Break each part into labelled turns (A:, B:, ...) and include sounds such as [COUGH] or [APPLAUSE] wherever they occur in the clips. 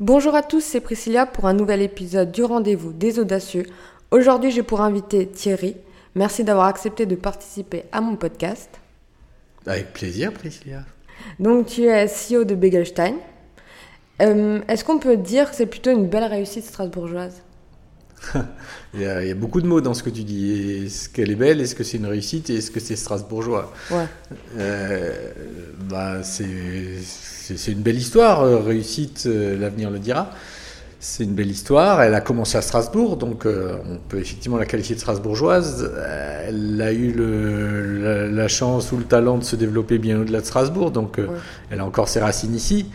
A: Bonjour à tous, c'est Priscilla pour un nouvel épisode du rendez-vous des audacieux. Aujourd'hui, j'ai pour invité Thierry. Merci d'avoir accepté de participer à mon podcast.
B: Avec plaisir, Priscilla.
A: Donc, tu es CEO de Begelstein. Euh, Est-ce qu'on peut dire que c'est plutôt une belle réussite strasbourgeoise? [LAUGHS]
B: il, y a, il, y a, beaucoup de mots dans ce que tu dis. Est-ce qu'elle est belle? Est-ce que c'est une réussite? Et est-ce que c'est strasbourgeois?
A: Ouais.
B: Euh, bah, c'est une belle histoire. Euh, réussite, euh, l'avenir le dira. C'est une belle histoire. Elle a commencé à Strasbourg, donc euh, on peut effectivement la qualifier de strasbourgeoise. Elle a eu le, la, la, chance ou le talent de se développer bien au-delà de Strasbourg, donc euh, ouais. elle a encore ses racines ici,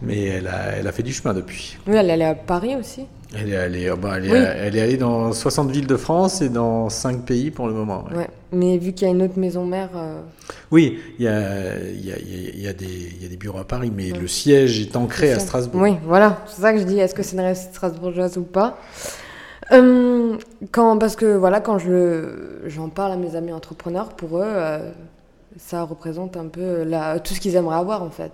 B: mais elle a, elle a fait du chemin depuis.
A: Oui, elle est allée à Paris aussi.
B: Elle est, allée, bah, elle, est, oui. elle est allée dans 60 villes de France et dans 5 pays pour le moment.
A: Ouais. ouais. Mais vu qu'il y a une autre maison mère. Euh...
B: Oui, il y a, y a, y a y a des bureaux à Paris, mais ouais. le siège est ancré est à Strasbourg.
A: Oui, voilà. C'est ça que je dis. Est-ce que c'est une réussite strasbourgeoise ou pas? Euh, quand, Parce que voilà, quand j'en parle à mes amis entrepreneurs, pour eux, euh, ça représente un peu la, tout ce qu'ils aimeraient avoir en fait.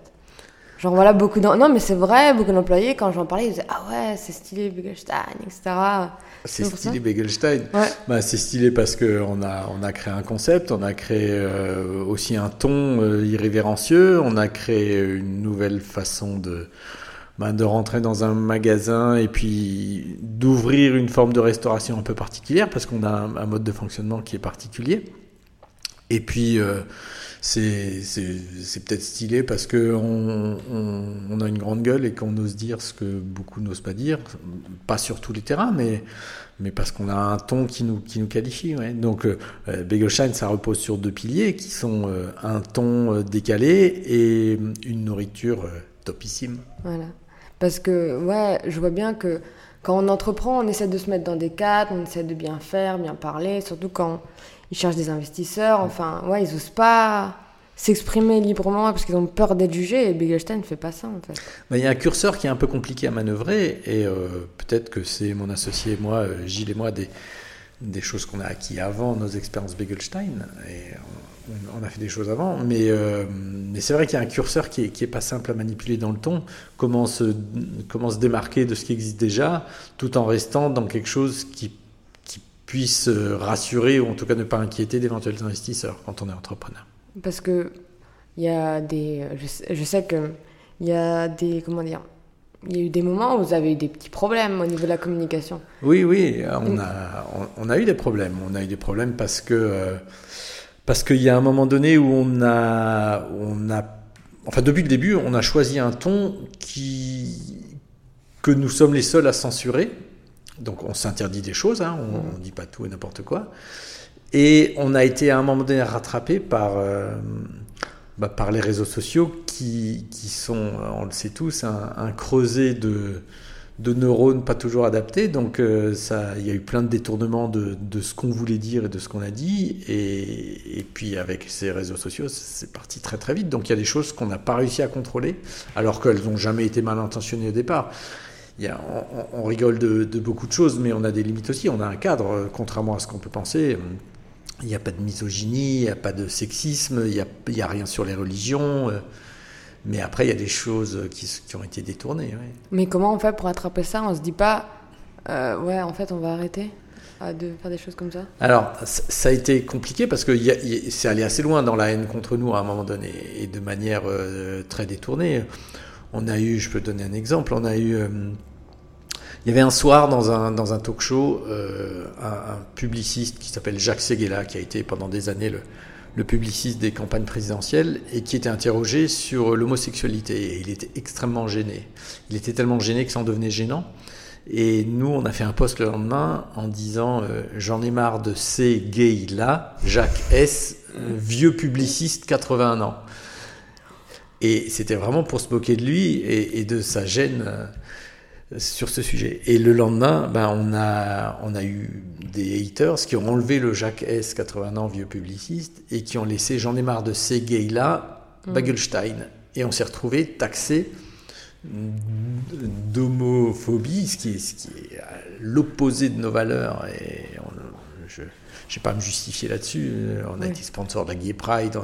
A: Genre voilà, beaucoup d'employés. Non, mais c'est vrai, beaucoup d'employés, quand j'en parlais, ils disaient Ah ouais, c'est stylé Begelstein, etc.
B: C'est stylé Begelstein. Ouais. Bah, c'est stylé parce qu'on a, on a créé un concept, on a créé euh, aussi un ton euh, irrévérencieux, on a créé une nouvelle façon de, bah, de rentrer dans un magasin et puis d'ouvrir une forme de restauration un peu particulière parce qu'on a un, un, mode de fonctionnement qui est particulier. Et puis. Euh, c'est peut-être stylé parce qu'on on, a une grande gueule et qu'on ose dire ce que beaucoup n'osent pas dire, pas sur tous les terrains, mais, mais parce qu'on a un ton qui nous, qui nous qualifie. Donc euh, Begelstein, ça repose sur deux piliers qui sont euh, un ton décalé et une nourriture euh, topissime.
A: Voilà. Parce que, ouais, je vois bien que quand on entreprend, on essaie de se mettre dans des cadres, on essaie de bien faire, bien parler, surtout quand ils cherchent des investisseurs. Enfin, ouais, ils osent pas s'exprimer librement parce qu'ils ont peur d'être jugés et Begelstein ne fait pas ça en fait.
B: Il y a un curseur qui est un peu compliqué à manœuvrer et euh, peut-être que c'est mon associé, moi, euh, Gilles et moi, des, choses qu'on a acquis avant nos expériences Begelstein et on, a fait des choses avant, mais, euh, mais c'est vrai qu'il y a un curseur qui est, qui est pas simple à manipuler dans le ton. Comment se démarquer de ce qui existe déjà tout en restant dans quelque chose qui puisse rassurer ou en tout cas ne pas inquiéter d'éventuels investisseurs quand on est entrepreneur.
A: Parce que il y a des, je sais, je sais que il y a des, comment dire, il y a eu des moments où vous avez eu des petits problèmes au niveau de la communication.
B: Oui, oui, on a, on, on a eu des problèmes. On a eu des problèmes parce que euh, parce qu'il y a un moment donné où on a, on a, enfin depuis le début, on a choisi un ton qui que nous sommes les seuls à censurer. Donc on s'interdit des choses, hein, on ne dit pas tout et n'importe quoi. Et on a été à un moment donné rattrapé par, euh, bah, par les réseaux sociaux qui, qui, sont, on le sait tous, un, creuset de, de, neurones pas toujours adaptés. Donc euh, ça, il y a eu plein de détournements de, de ce qu'on voulait dire et de ce qu'on a dit. Et, et, puis avec ces réseaux sociaux, c'est parti très très vite. Donc il y a des choses qu'on n'a pas réussi à contrôler, alors qu'elles n'ont jamais été mal intentionnées au départ. Il y a, on, on, rigole de, de, beaucoup de choses, mais on a des limites aussi. On a un cadre, contrairement à ce qu'on peut penser. Il n'y a pas de misogynie, il n'y a pas de sexisme, il n'y a, y a rien sur les religions. Euh, mais après, il y a des choses qui, qui ont été détournées. Ouais.
A: Mais comment on fait pour attraper ça? On ne se dit pas, euh, ouais, en fait, on va arrêter de faire des choses comme ça?
B: Alors, ça a été compliqué parce que c'est allé assez loin dans la haine contre nous à un moment donné et de manière euh, très détournée. On a eu, je peux donner un exemple, on a eu. Euh, il y avait un soir dans un, dans un talk show euh, un, publiciste qui s'appelle Jacques Seguela, qui a été pendant des années le, le, publiciste des campagnes présidentielles et qui était interrogé sur l'homosexualité. Et il était extrêmement gêné. Il était tellement gêné que ça en devenait gênant. Et nous, on a fait un post le lendemain en disant euh, J'en ai marre de ces gays-là, Jacques S., vieux publiciste, 81 ans. Et c'était vraiment pour se moquer de lui et, et de sa gêne. Euh, sur ce sujet. Et le lendemain, ben, on, a, on a eu des haters qui ont enlevé le Jacques S, 80 ans, vieux publiciste, et qui ont laissé J'en ai marre de ces gays-là, mmh. Bagelstein. Et on s'est retrouvé taxé d'homophobie, ce qui est, ce qui est l'opposé de nos valeurs. Et on, je n'ai pas à me justifier là-dessus. On a été sponsor de la Gay Pride,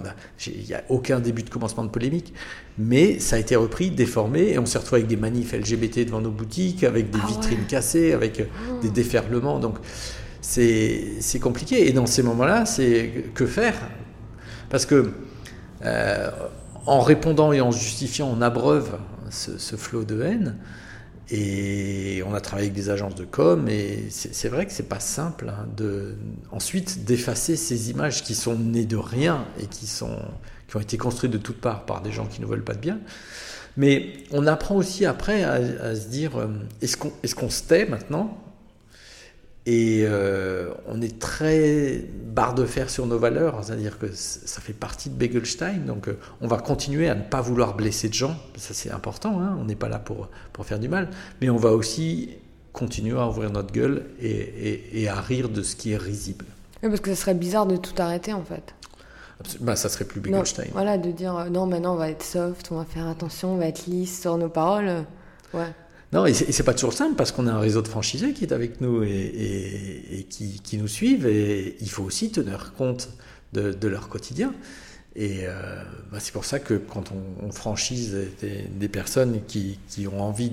B: il n'y a aucun début de commencement de polémique. Mais ça a été repris, déformé, et on s'est retrouvé avec des manifs LGBT devant nos boutiques, avec des ah vitrines cassées, avec oh. des déferlements. Donc c'est compliqué. Et dans ces moments-là, c'est que faire? Parce que euh, en répondant et en justifiant, on abreuve ce, ce flot de haine. Et on a travaillé avec des agences de com, et c'est vrai que c'est pas simple hein, de ensuite d'effacer ces images qui sont nées de rien et qui sont qui ont été construites de toutes parts par des gens qui ne veulent pas de bien. Mais on apprend aussi après à, se dire euh, est-ce qu'on est qu'on se tait maintenant? Et euh, on est très barre de fer sur nos valeurs, c'est-à-dire que ça fait partie de Begelstein, donc euh, on va continuer à ne pas vouloir blesser de gens, ça c'est important, hein, on n'est pas là pour, pour faire du mal, mais on va aussi continuer à ouvrir notre gueule et, et, à rire de ce qui est risible.
A: Oui, parce que ça serait bizarre de tout arrêter en fait.
B: Bah, ça serait plus Begelstein.
A: voilà, de dire euh, non, maintenant on va être soft, on va faire attention, on va être lisse sur nos paroles. Ouais.
B: Non, et c'est pas toujours simple parce qu'on a un réseau de franchisés qui est avec nous et, qui, nous suivent et il faut aussi tenir compte de, leur quotidien. Et euh, bah, c'est pour ça que quand on, franchise des, personnes qui, ont envie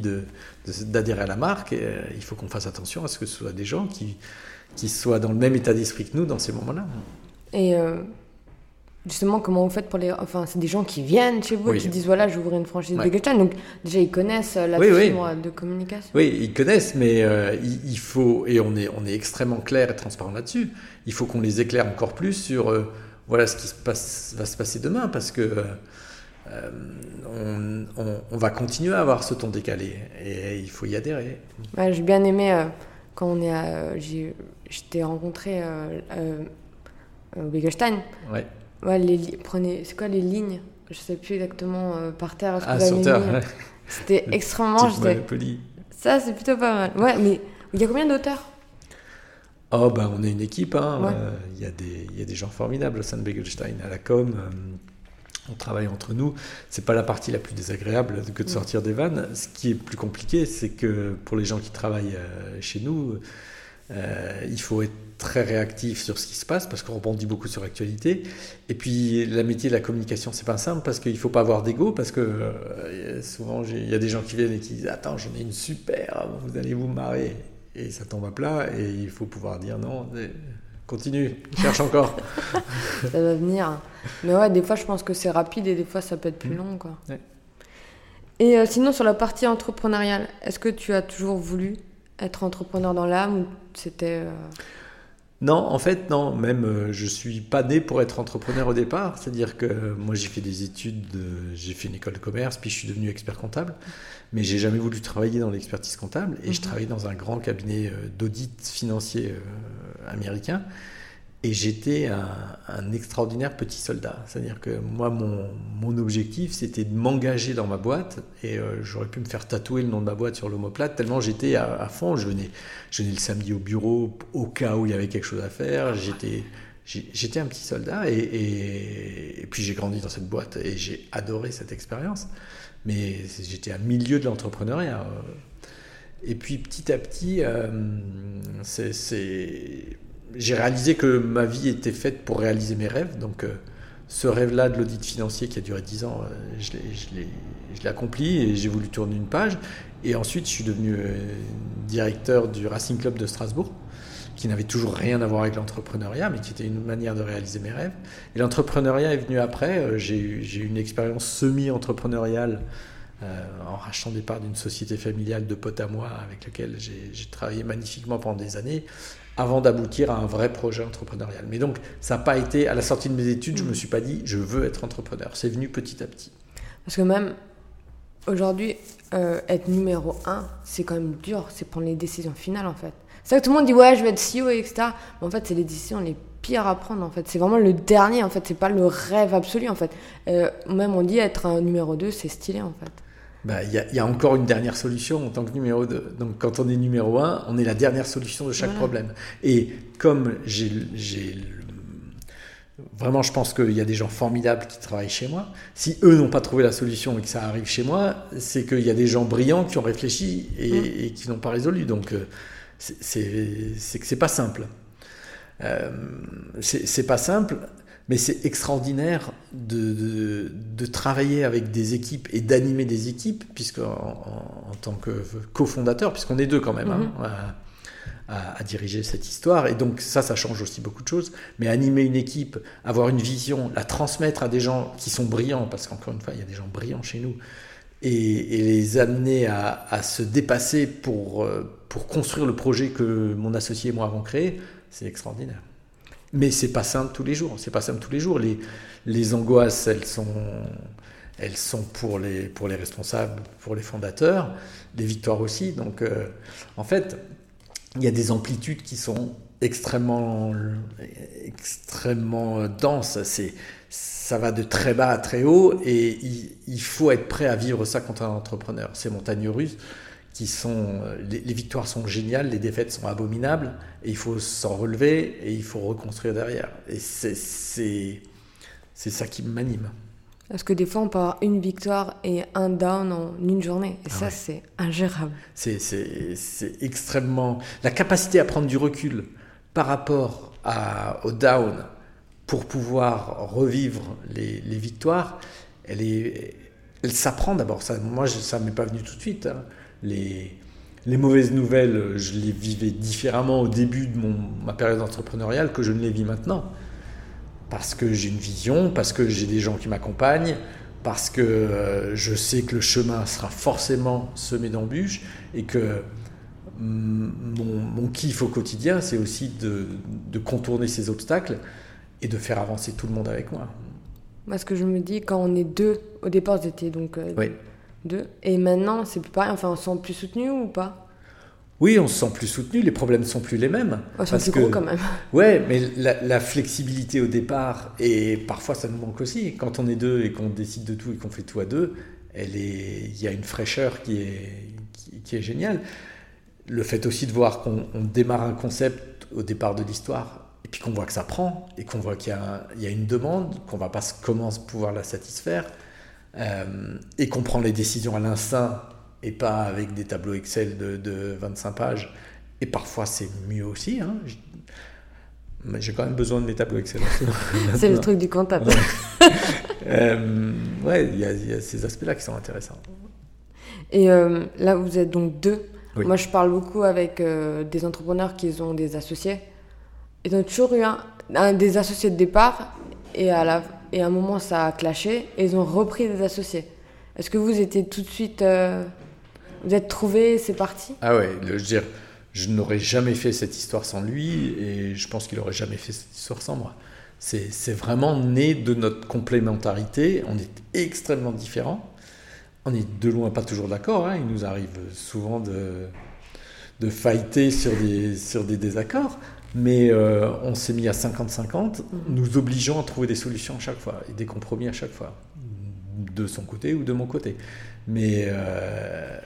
B: d'adhérer à la marque, euh, il faut qu'on fasse attention à ce que ce soit des gens qui, soient dans le même état d'esprit que nous dans ces moments-là.
A: Et euh, Justement, comment vous faites pour les. Enfin, c'est des gens qui viennent chez vous, qui disent voilà, je ouvrir une franchise de Begelstein. Donc, déjà, ils connaissent euh, la fibre de communication.
B: Oui, ils connaissent, mais euh, il, faut. Et on est, on est extrêmement clair et transparent là-dessus. Il faut qu'on les éclaire encore plus sur euh, voilà ce qui se passe, va se passer demain, parce que. on, on, va continuer à avoir ce ton décalé et il faut y adhérer.
A: J'ai bien aimé quand on est à. J'étais rencontré au Begelstein. Ouais. Ouais, les prenez, c'est quoi les lignes? Je sais plus exactement euh, par terre.
B: Ah, sur terre.
A: C'était [LAUGHS] extrêmement. Ça, c'est plutôt pas mal. Ouais, mais il y a combien d'auteurs?
B: Oh, ben, on est une équipe. Hein. Euh, il hein. y, y, a des gens formidables au sein de Begelstein. À la com, euh, on travaille entre nous. C'est pas la partie la plus désagréable que de sortir des vannes. Ce qui est plus compliqué, c'est que pour les gens qui travaillent chez nous, il faut être très réactif sur ce qui se passe parce qu'on rebondit beaucoup sur l'actualité. Et puis, la métier de la communication, c'est pas simple parce qu'il ne faut pas avoir d'ego parce que euh, souvent, il y a des gens qui viennent et qui disent Attends, j'en ai une super, vous allez vous marrer. Et ça tombe à plat et il faut pouvoir dire non, continue, cherche encore. [LAUGHS]
A: ça va venir. Mais ouais, des fois, je pense que c'est rapide et des fois, ça peut être plus mmh. long. Quoi. Et euh, sinon, sur la partie entrepreneuriale, est-ce que tu as toujours voulu être entrepreneur dans l'âme ou c'était. Euh,
B: non, en fait, non. Même, euh, je suis pas né pour être entrepreneur au départ. C'est-à-dire que euh, moi, j'ai fait des études, j'ai fait une école de commerce, puis je suis devenu expert comptable. Mais j'ai jamais voulu travailler dans l'expertise comptable. Et je mhm. travaillais dans un grand cabinet d'audit financier américain. Et j'étais un, extraordinaire petit soldat. C'est-à-dire que moi, mon, objectif, c'était de m'engager dans ma boîte. Et euh, j'aurais pu me faire tatouer le nom de ma boîte sur l'omoplate, tellement j'étais à, fond. Je venais, je venais le samedi au bureau au cas où il y avait quelque chose à faire. J'étais, j'étais un petit soldat. Et, et, puis j'ai grandi dans cette boîte et j'ai adoré cette expérience. Mais j'étais à milieu de l'entrepreneuriat. Et puis petit à petit, euh, c'est j'ai réalisé que ma vie était faite pour réaliser mes rêves. Donc, euh, ce rêve-là de l'audit financier qui a duré 10 ans, euh, je l'ai accompli et j'ai voulu tourner une page. Et ensuite, je suis devenu euh, directeur du Racing Club de Strasbourg, qui n'avait toujours rien à voir avec l'entrepreneuriat, mais qui était une manière de réaliser mes rêves. Et l'entrepreneuriat est venu après. J'ai eu une expérience semi-entrepreneuriale en rachetant des parts d'une société familiale de potes à moi avec laquelle j'ai travaillé magnifiquement pendant des années avant d'aboutir à un vrai projet entrepreneurial. Mais donc, ça n'a pas été, à la sortie de mes études, je ne me suis pas dit, je veux être entrepreneur. C'est venu petit à petit.
A: Parce que même aujourd'hui, euh, être numéro un, c'est quand même dur, c'est prendre les décisions finales en fait. C'est ça que tout le monde dit, ouais, je vais être CEO, etc. Mais en fait, c'est les décisions les pires à prendre en fait. C'est vraiment le dernier en fait, c'est pas le rêve absolu en fait. Euh, même on dit être un numéro 2, c'est stylé en fait.
B: Bah, il y, a encore une dernière solution en tant que numéro 2. Donc quand on est numéro 1, on est la dernière solution de chaque problème. Et comme j'ai Vraiment, je pense qu'il y a des gens formidables qui travaillent chez moi. Si eux n'ont pas trouvé la solution et que ça arrive chez moi, c'est qu'il y a des gens brillants qui ont réfléchi et, mm. qui n'ont pas résolu. Donc, euh, c'est que c'est pas simple. c'est pas simple, mais c'est extraordinaire de, de, travailler avec des équipes et d'animer des équipes, puisque en, tant que cofondateur, puisqu'on est deux quand même, hein, mhm. à, diriger cette histoire. Et donc ça, ça change aussi beaucoup de choses. Mais animer une équipe, avoir une vision, la transmettre à des gens qui sont brillants, parce qu'encore une fois, il y a des gens brillants chez nous, et, les amener à, à, se dépasser pour, euh, pour construire le projet que mon associé et moi avons créé, c'est extraordinaire. Mais c'est pas simple tous les jours. C'est pas simple tous les jours. Les, les angoisses, elles sont, elles sont pour les, pour les responsables, pour les fondateurs, les victoires aussi. Donc, euh, en fait, il y a des amplitudes qui sont extrêmement, extrêmement denses. C'est, ça va de très bas à très haut et il, faut être prêt à vivre ça quand on est un entrepreneur. Ces montagnes russes, qui sont les, victoires sont géniales, les défaites sont abominables, et il faut s'en relever et il faut reconstruire derrière. Et c'est c'est ça qui m'anime.
A: Parce que des fois, on peut avoir une victoire et un down en une journée. Et ah ça, c'est ingérable.
B: C'est extrêmement. La capacité à prendre du recul par rapport à, au down pour pouvoir revivre les, les victoires, elle est. Elle s'apprend d'abord. Ça, moi, ça ne m'est pas venu tout de suite. Hein les, les mauvaises nouvelles, je les vivais différemment au début de mon, ma période entrepreneuriale que je ne les vis maintenant. Parce que j'ai une vision, parce que j'ai des gens qui m'accompagnent, parce que euh, je sais que le chemin sera forcément semé d'embûches et que mon, mon, kiff au quotidien, c'est aussi de, de, contourner ces obstacles et de faire avancer tout le monde avec moi.
A: Parce que je me dis, quand on est deux, au départ, c'était donc euh, oui. Et maintenant, c'est plus pareil. Enfin, on se sent plus soutenu ou pas?
B: Oui, on se sent plus soutenu. Les problèmes sont plus les mêmes.
A: Oh, c'est plus gros quand même. [LAUGHS]
B: Ouais, mais la, flexibilité au départ, et parfois ça nous manque aussi. Quand on est deux et qu'on décide de tout et qu'on fait tout à deux, elle est... il y a une fraîcheur qui est, qui, est géniale. Le fait aussi de voir qu'on démarre un concept au départ de l'histoire et puis qu'on voit que ça prend et qu'on voit qu'il y, y, a une demande, qu'on va pas comment pouvoir la satisfaire euh, et qu'on prend les décisions à l'instinct et pas avec des tableaux Excel de, 25 pages. Et parfois, c'est mieux aussi. Hein. J'ai quand même besoin de mes tableaux Excel. [LAUGHS]
A: c'est le truc du comptable. [LAUGHS]
B: euh, ouais, il y, a ces aspects-là qui sont intéressants.
A: Et euh, là, vous êtes donc deux. Moi, je parle beaucoup avec euh, des entrepreneurs qui ont des associés. Ils ont toujours eu un, des associés de départ. Et à la, et à un moment ça a clashé et ils ont repris des associés. Est-ce que vous étiez tout de suite. Euh, vous êtes trouvés, c'est parti?
B: Ah ouais, je veux dire, je n'aurais jamais fait cette histoire sans lui et je pense qu'il n'aurait jamais fait cette histoire sans moi. C'est vraiment né de notre complémentarité. On est extrêmement différents. On est de loin pas toujours d'accord. Hein. Il nous arrive souvent de, de fighter sur des, sur des désaccords mais euh, on s'est mis à 50-50, mhm. nous obligeant à trouver des solutions à chaque fois et des compromis à chaque fois, de son côté ou de mon côté. Mais euh,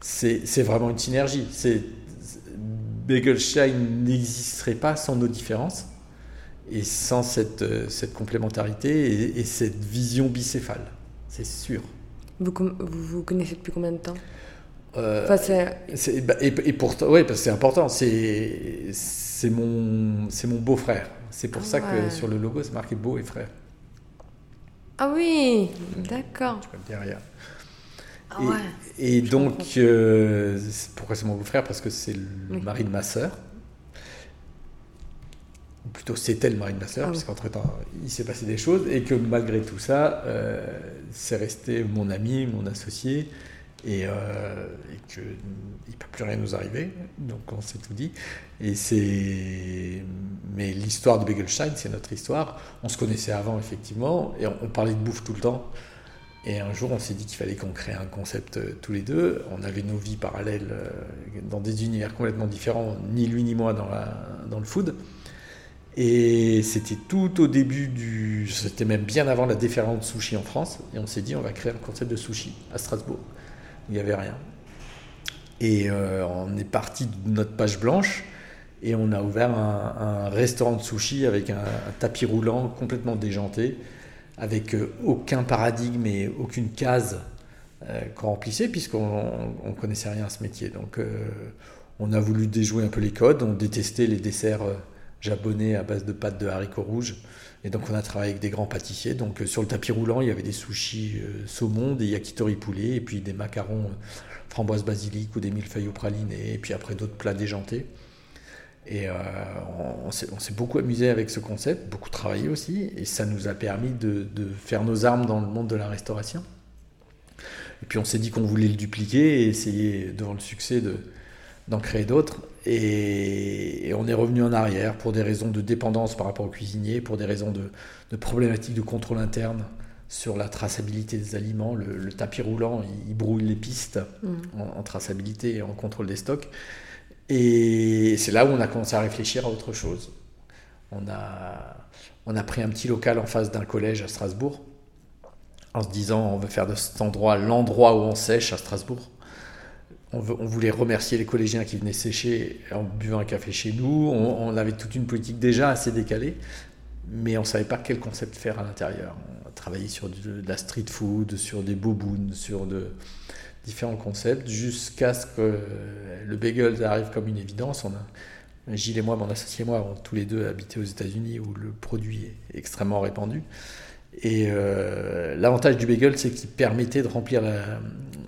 B: c'est vraiment une synergie. Begelstein n'existerait pas sans nos différences et sans cette, cette complémentarité et, cette vision bicéphale, c'est sûr.
A: Vous, vous connaissez depuis combien de temps?
B: Euh, bah, et, et, pourtant, oui, parce que c'est important. C'est c'est mon, c'est mon beau-frère. C'est pour ça que sur le logo, c'est marqué beau et frère.
A: Ah oui, d'accord.
B: Je peux te dire rien. Ah et, donc, euh, pourquoi c'est mon beau-frère? Parce que c'est le mari de ma sœur. Ou plutôt, c'était le mari de ma sœur, ah parce qu'entre-temps, il s'est passé des choses. Et que malgré tout ça, euh, c'est resté mon ami, mon associé et, euh, qu'il ne peut plus rien nous arriver. Donc on s'est tout dit. Et. Mais l'histoire de Begelstein, c'est notre histoire. On se connaissait avant, effectivement, et on, parlait de bouffe tout le temps. Et un jour, on s'est dit qu'il fallait qu'on crée un concept euh, tous les deux. On avait nos vies parallèles euh, dans des univers complètement différents, ni lui ni moi dans le food. Et c'était tout au début du. C'était même bien avant la déferlante sushi en France. Et on s'est dit, on va créer un concept de sushi à Strasbourg il n'y avait rien. Et euh, on est parti de notre page blanche et on a ouvert un, restaurant de sushi avec un, tapis roulant complètement déjanté, avec euh, aucun paradigme et aucune case euh, qu'on remplissait, puisqu'on ne connaissait rien à ce métier. Donc on a voulu déjouer un peu les codes, on détestait les desserts japonais à base de pâtes de haricots rouges. Et donc on a travaillé avec des grands pâtissiers. Donc euh, sur le tapis roulant, il y avait des sushis euh, saumon, des yakitori poulet, et puis des macarons euh, framboise basilic ou des millefeuilles au praliné, et puis après d'autres plats déjantés. Et on, s'est beaucoup amusé avec ce concept, beaucoup travaillé aussi, et ça nous a permis de, faire nos armes dans le monde de la restauration. Et puis on s'est dit qu'on voulait le dupliquer et essayer, devant le succès, d'en créer d'autres. Et, on est revenu en arrière pour des raisons de dépendance par rapport aux cuisiniers, pour des raisons de, problématiques de contrôle interne sur la traçabilité des aliments. Le, tapis roulant, il, brouille les pistes mm. en, traçabilité et en contrôle des stocks. Et c'est là où on a commencé à réfléchir à autre chose. On a, on a pris un petit local en face d'un collège à Strasbourg, en se disant on veut faire de cet endroit l'endroit où on sèche à Strasbourg on, voulait remercier les collégiens qui venaient sécher en buvant un café chez nous. On, avait toute une politique déjà assez décalée, mais on ne savait pas quel concept faire à l'intérieur. On a travaillé sur de, la street food, sur des bobounes, sur de, différents concepts, jusqu'à ce que le bagel arrive comme une évidence. Gilles et moi, mon associé et moi, avons tous les deux habité aux États-Unis où le produit est extrêmement répandu. Et euh, l'avantage du bagel, c'est qu'il permettait de remplir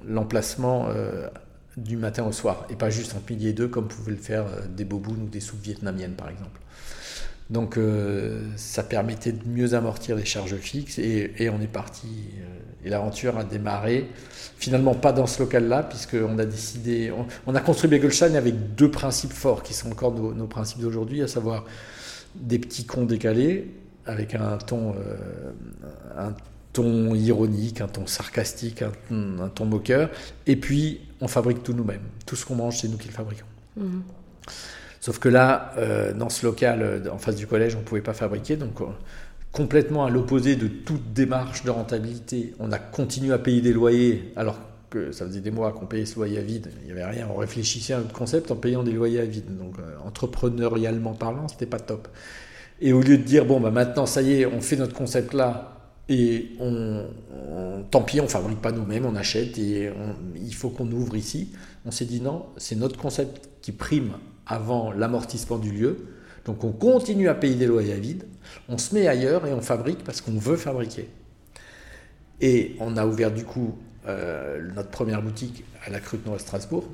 B: l'emplacement euh, du matin au soir, et pas juste en midi et deux comme pouvaient le faire euh, des bobounes ou des soupes vietnamiennes par exemple. Donc euh, ça permettait de mieux amortir les charges fixes et, on est parti. Euh, et l'aventure a démarré, finalement pas dans ce local-là, puisqu'on a décidé, on, a construit Begelstein avec deux principes forts qui sont encore nos, principes d'aujourd'hui, à savoir des petits cons décalés avec un ton, un ton ironique, un ton sarcastique, un, ton moqueur. Et puis, on fabrique tout nous-mêmes. Tout ce qu'on mange, c'est nous qui le fabriquons. Mhm. Sauf que là, euh, dans ce local, euh, en face du collège, on ne pouvait pas fabriquer. Donc, euh, complètement à l'opposé de toute démarche de rentabilité, on a continué à payer des loyers alors que ça faisait des mois qu'on payait ce loyer à vide. Il n'y avait rien. On réfléchissait à notre concept en payant des loyers à vide. Donc, entrepreneurialement parlant, c'était pas top. Et au lieu de dire, bon, bah, maintenant, ça y est, on fait notre concept là, et on, tant pis, on fabrique pas nous-mêmes, on achète et il faut qu'on ouvre ici. On s'est dit non, c'est notre concept qui prime avant l'amortissement du lieu. Donc on continue à payer des loyers à vide, on se met ailleurs et on fabrique parce qu'on veut fabriquer. Et on a ouvert du coup euh, notre première boutique à la Cruteno à Strasbourg,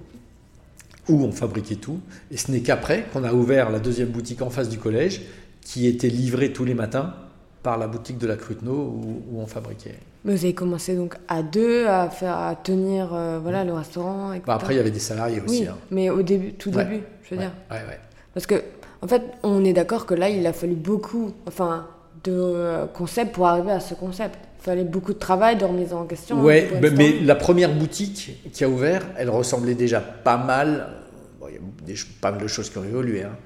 B: où on fabriquait tout. Et ce n'est qu'après qu'on a ouvert la deuxième boutique en face du collège, qui était livrée tous les matins par la boutique de la Cruteno où, où, on fabriquait.
A: Mais vous avez commencé donc à deux à faire à tenir euh, voilà le restaurant.
B: Bah après il y avait des salariés aussi.
A: Oui, hein. mais au début, tout début, je veux dire. Parce que en fait, on est d'accord que là, il a fallu beaucoup, enfin, de euh, concepts pour arriver à ce concept. Il fallait beaucoup de travail, de remise en question.
B: Ouais, mais, la première boutique qui a ouvert, elle ressemblait déjà pas mal. il y a des, pas mal de choses qui ont évolué. Hein,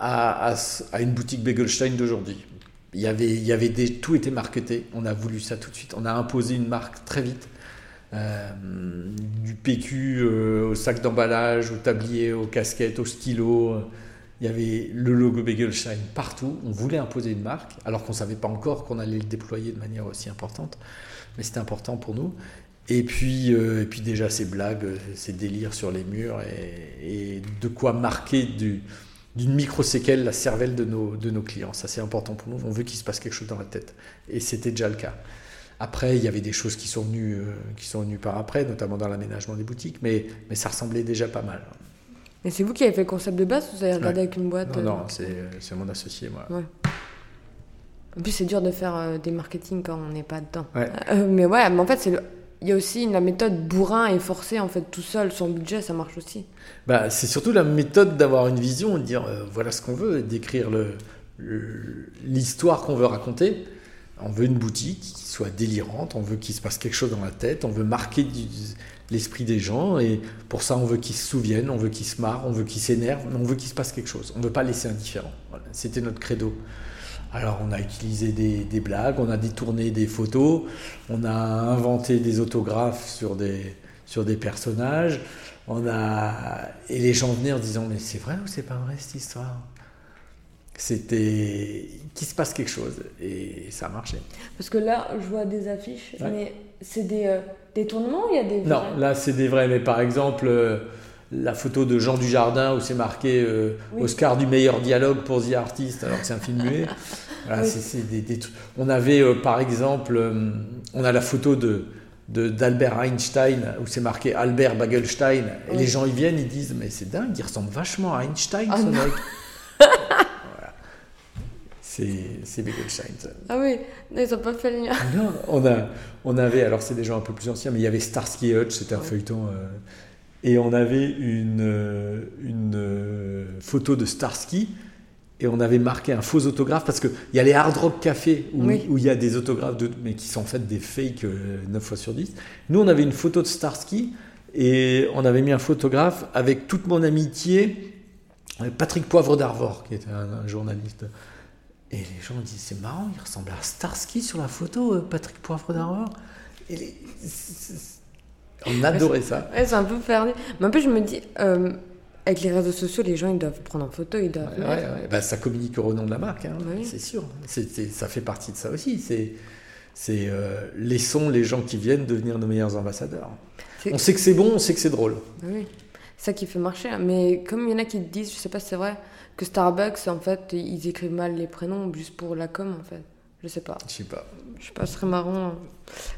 B: à, à, à, une boutique Begelstein d'aujourd'hui. Il y avait, tout était marketé. On a voulu ça tout de suite. On a imposé une marque très vite. Euh, du PQ euh, au sac d'emballage, au tablier, aux casquettes, au stylo. Il y avait le logo Begelstein partout. On voulait imposer une marque, alors qu'on ne savait pas encore qu'on allait le déployer de manière aussi importante. Mais c'était important pour nous. Et puis, euh, déjà ces blagues, ces délires sur les murs et, et de quoi marquer du, d'une micro-séquelle la cervelle de nos, de nos clients. Ça, c'est important pour nous. On veut qu'il se passe quelque chose dans la tête. Et c'était déjà le cas. Après, il y avait des choses qui sont venues, euh, qui sont venues par après, notamment dans l'aménagement des boutiques, mais, mais ça ressemblait déjà pas mal.
A: Et c'est vous qui avez fait le concept de base ou vous avez regardé avec une boîte
B: Non, non, euh, c'est mon associé, moi. Ouais.
A: En plus, c'est dur de faire euh, des marketing quand on n'est pas dedans. mais ouais, mais en fait, c'est le il y a aussi la méthode bourrin et forcé en fait tout seul son budget ça marche aussi.
B: Bah, c'est surtout la méthode d'avoir une vision de dire euh, voilà ce qu'on veut d'écrire l'histoire qu'on veut raconter. On veut une boutique qui soit délirante on veut qu'il se passe quelque chose dans la tête on veut marquer l'esprit des gens et pour ça on veut qu'ils se souviennent on veut qu'ils se marrent on veut qu'ils s'énervent on veut qu'il se passe quelque chose. On veut pas laisser indifférent. C'était notre credo alors on a utilisé des, blagues, on a détourné des photos, on a inventé des autographes sur des, sur des personnages, on a et les gens venaient en disant mais c'est vrai ou c'est pas vrai cette histoire? C'était qu'il se passe quelque chose et ça a marché.
A: Parce que là je vois des affiches, mais c'est des, euh, des tournements il y a des
B: Non, là c'est des vrais, mais par exemple. La photo de Jean Dujardin où c'est marqué euh, Oscar du meilleur dialogue pour The Artist alors que c'est un film muet. [LAUGHS] Voilà, c'est des, des, trucs. On avait euh, par exemple, euh, on a la photo de d'Albert Einstein où c'est marqué Albert Bagelstein. Et les gens ils viennent ils disent mais c'est dingue il ressemble vachement à Einstein ah ce mec. [LAUGHS] Voilà. c'est Bagelstein
A: ah oui ils n'ont pas fait le lien.
B: Non on a on avait alors c'est des gens un peu plus anciens mais il y avait Starsky Hutch c'était un feuilleton et on avait une, une photo de Starsky et on avait marqué un faux autographe parce qu'il y a les Hard Rock Café où, il y a des autographes, de, mais qui sont en fait des fakes 9 euh, fois sur 10. Nous, on avait une photo de Starsky et on avait mis un photographe avec toute mon amitié, Patrick Poivre d'Arvor, qui était un, journaliste. Et les gens disent c'est marrant, il ressemble à Starsky sur la photo, euh, Patrick Poivre d'Arvor. Et les, on adorait ça.
A: Ouais, c'est un peu fermé. Mais un peu, je me dis, euh, avec les réseaux sociaux, les gens, ils doivent prendre en photo, ils doivent.
B: Ouais, bah, ça communique au nom de la marque, hein, c'est sûr. ça fait partie de ça aussi. C'est, c'est euh, laissons les gens qui viennent devenir nos meilleurs ambassadeurs. On sait que c'est bon, on sait que c'est drôle.
A: Oui, ça qui fait marcher. Mais comme il y en a qui disent, je sais pas si c'est vrai, que Starbucks, en fait, ils écrivent mal les prénoms juste pour la com, en fait. Je sais pas.
B: Je sais pas.
A: Je sais pas, ce serait marrant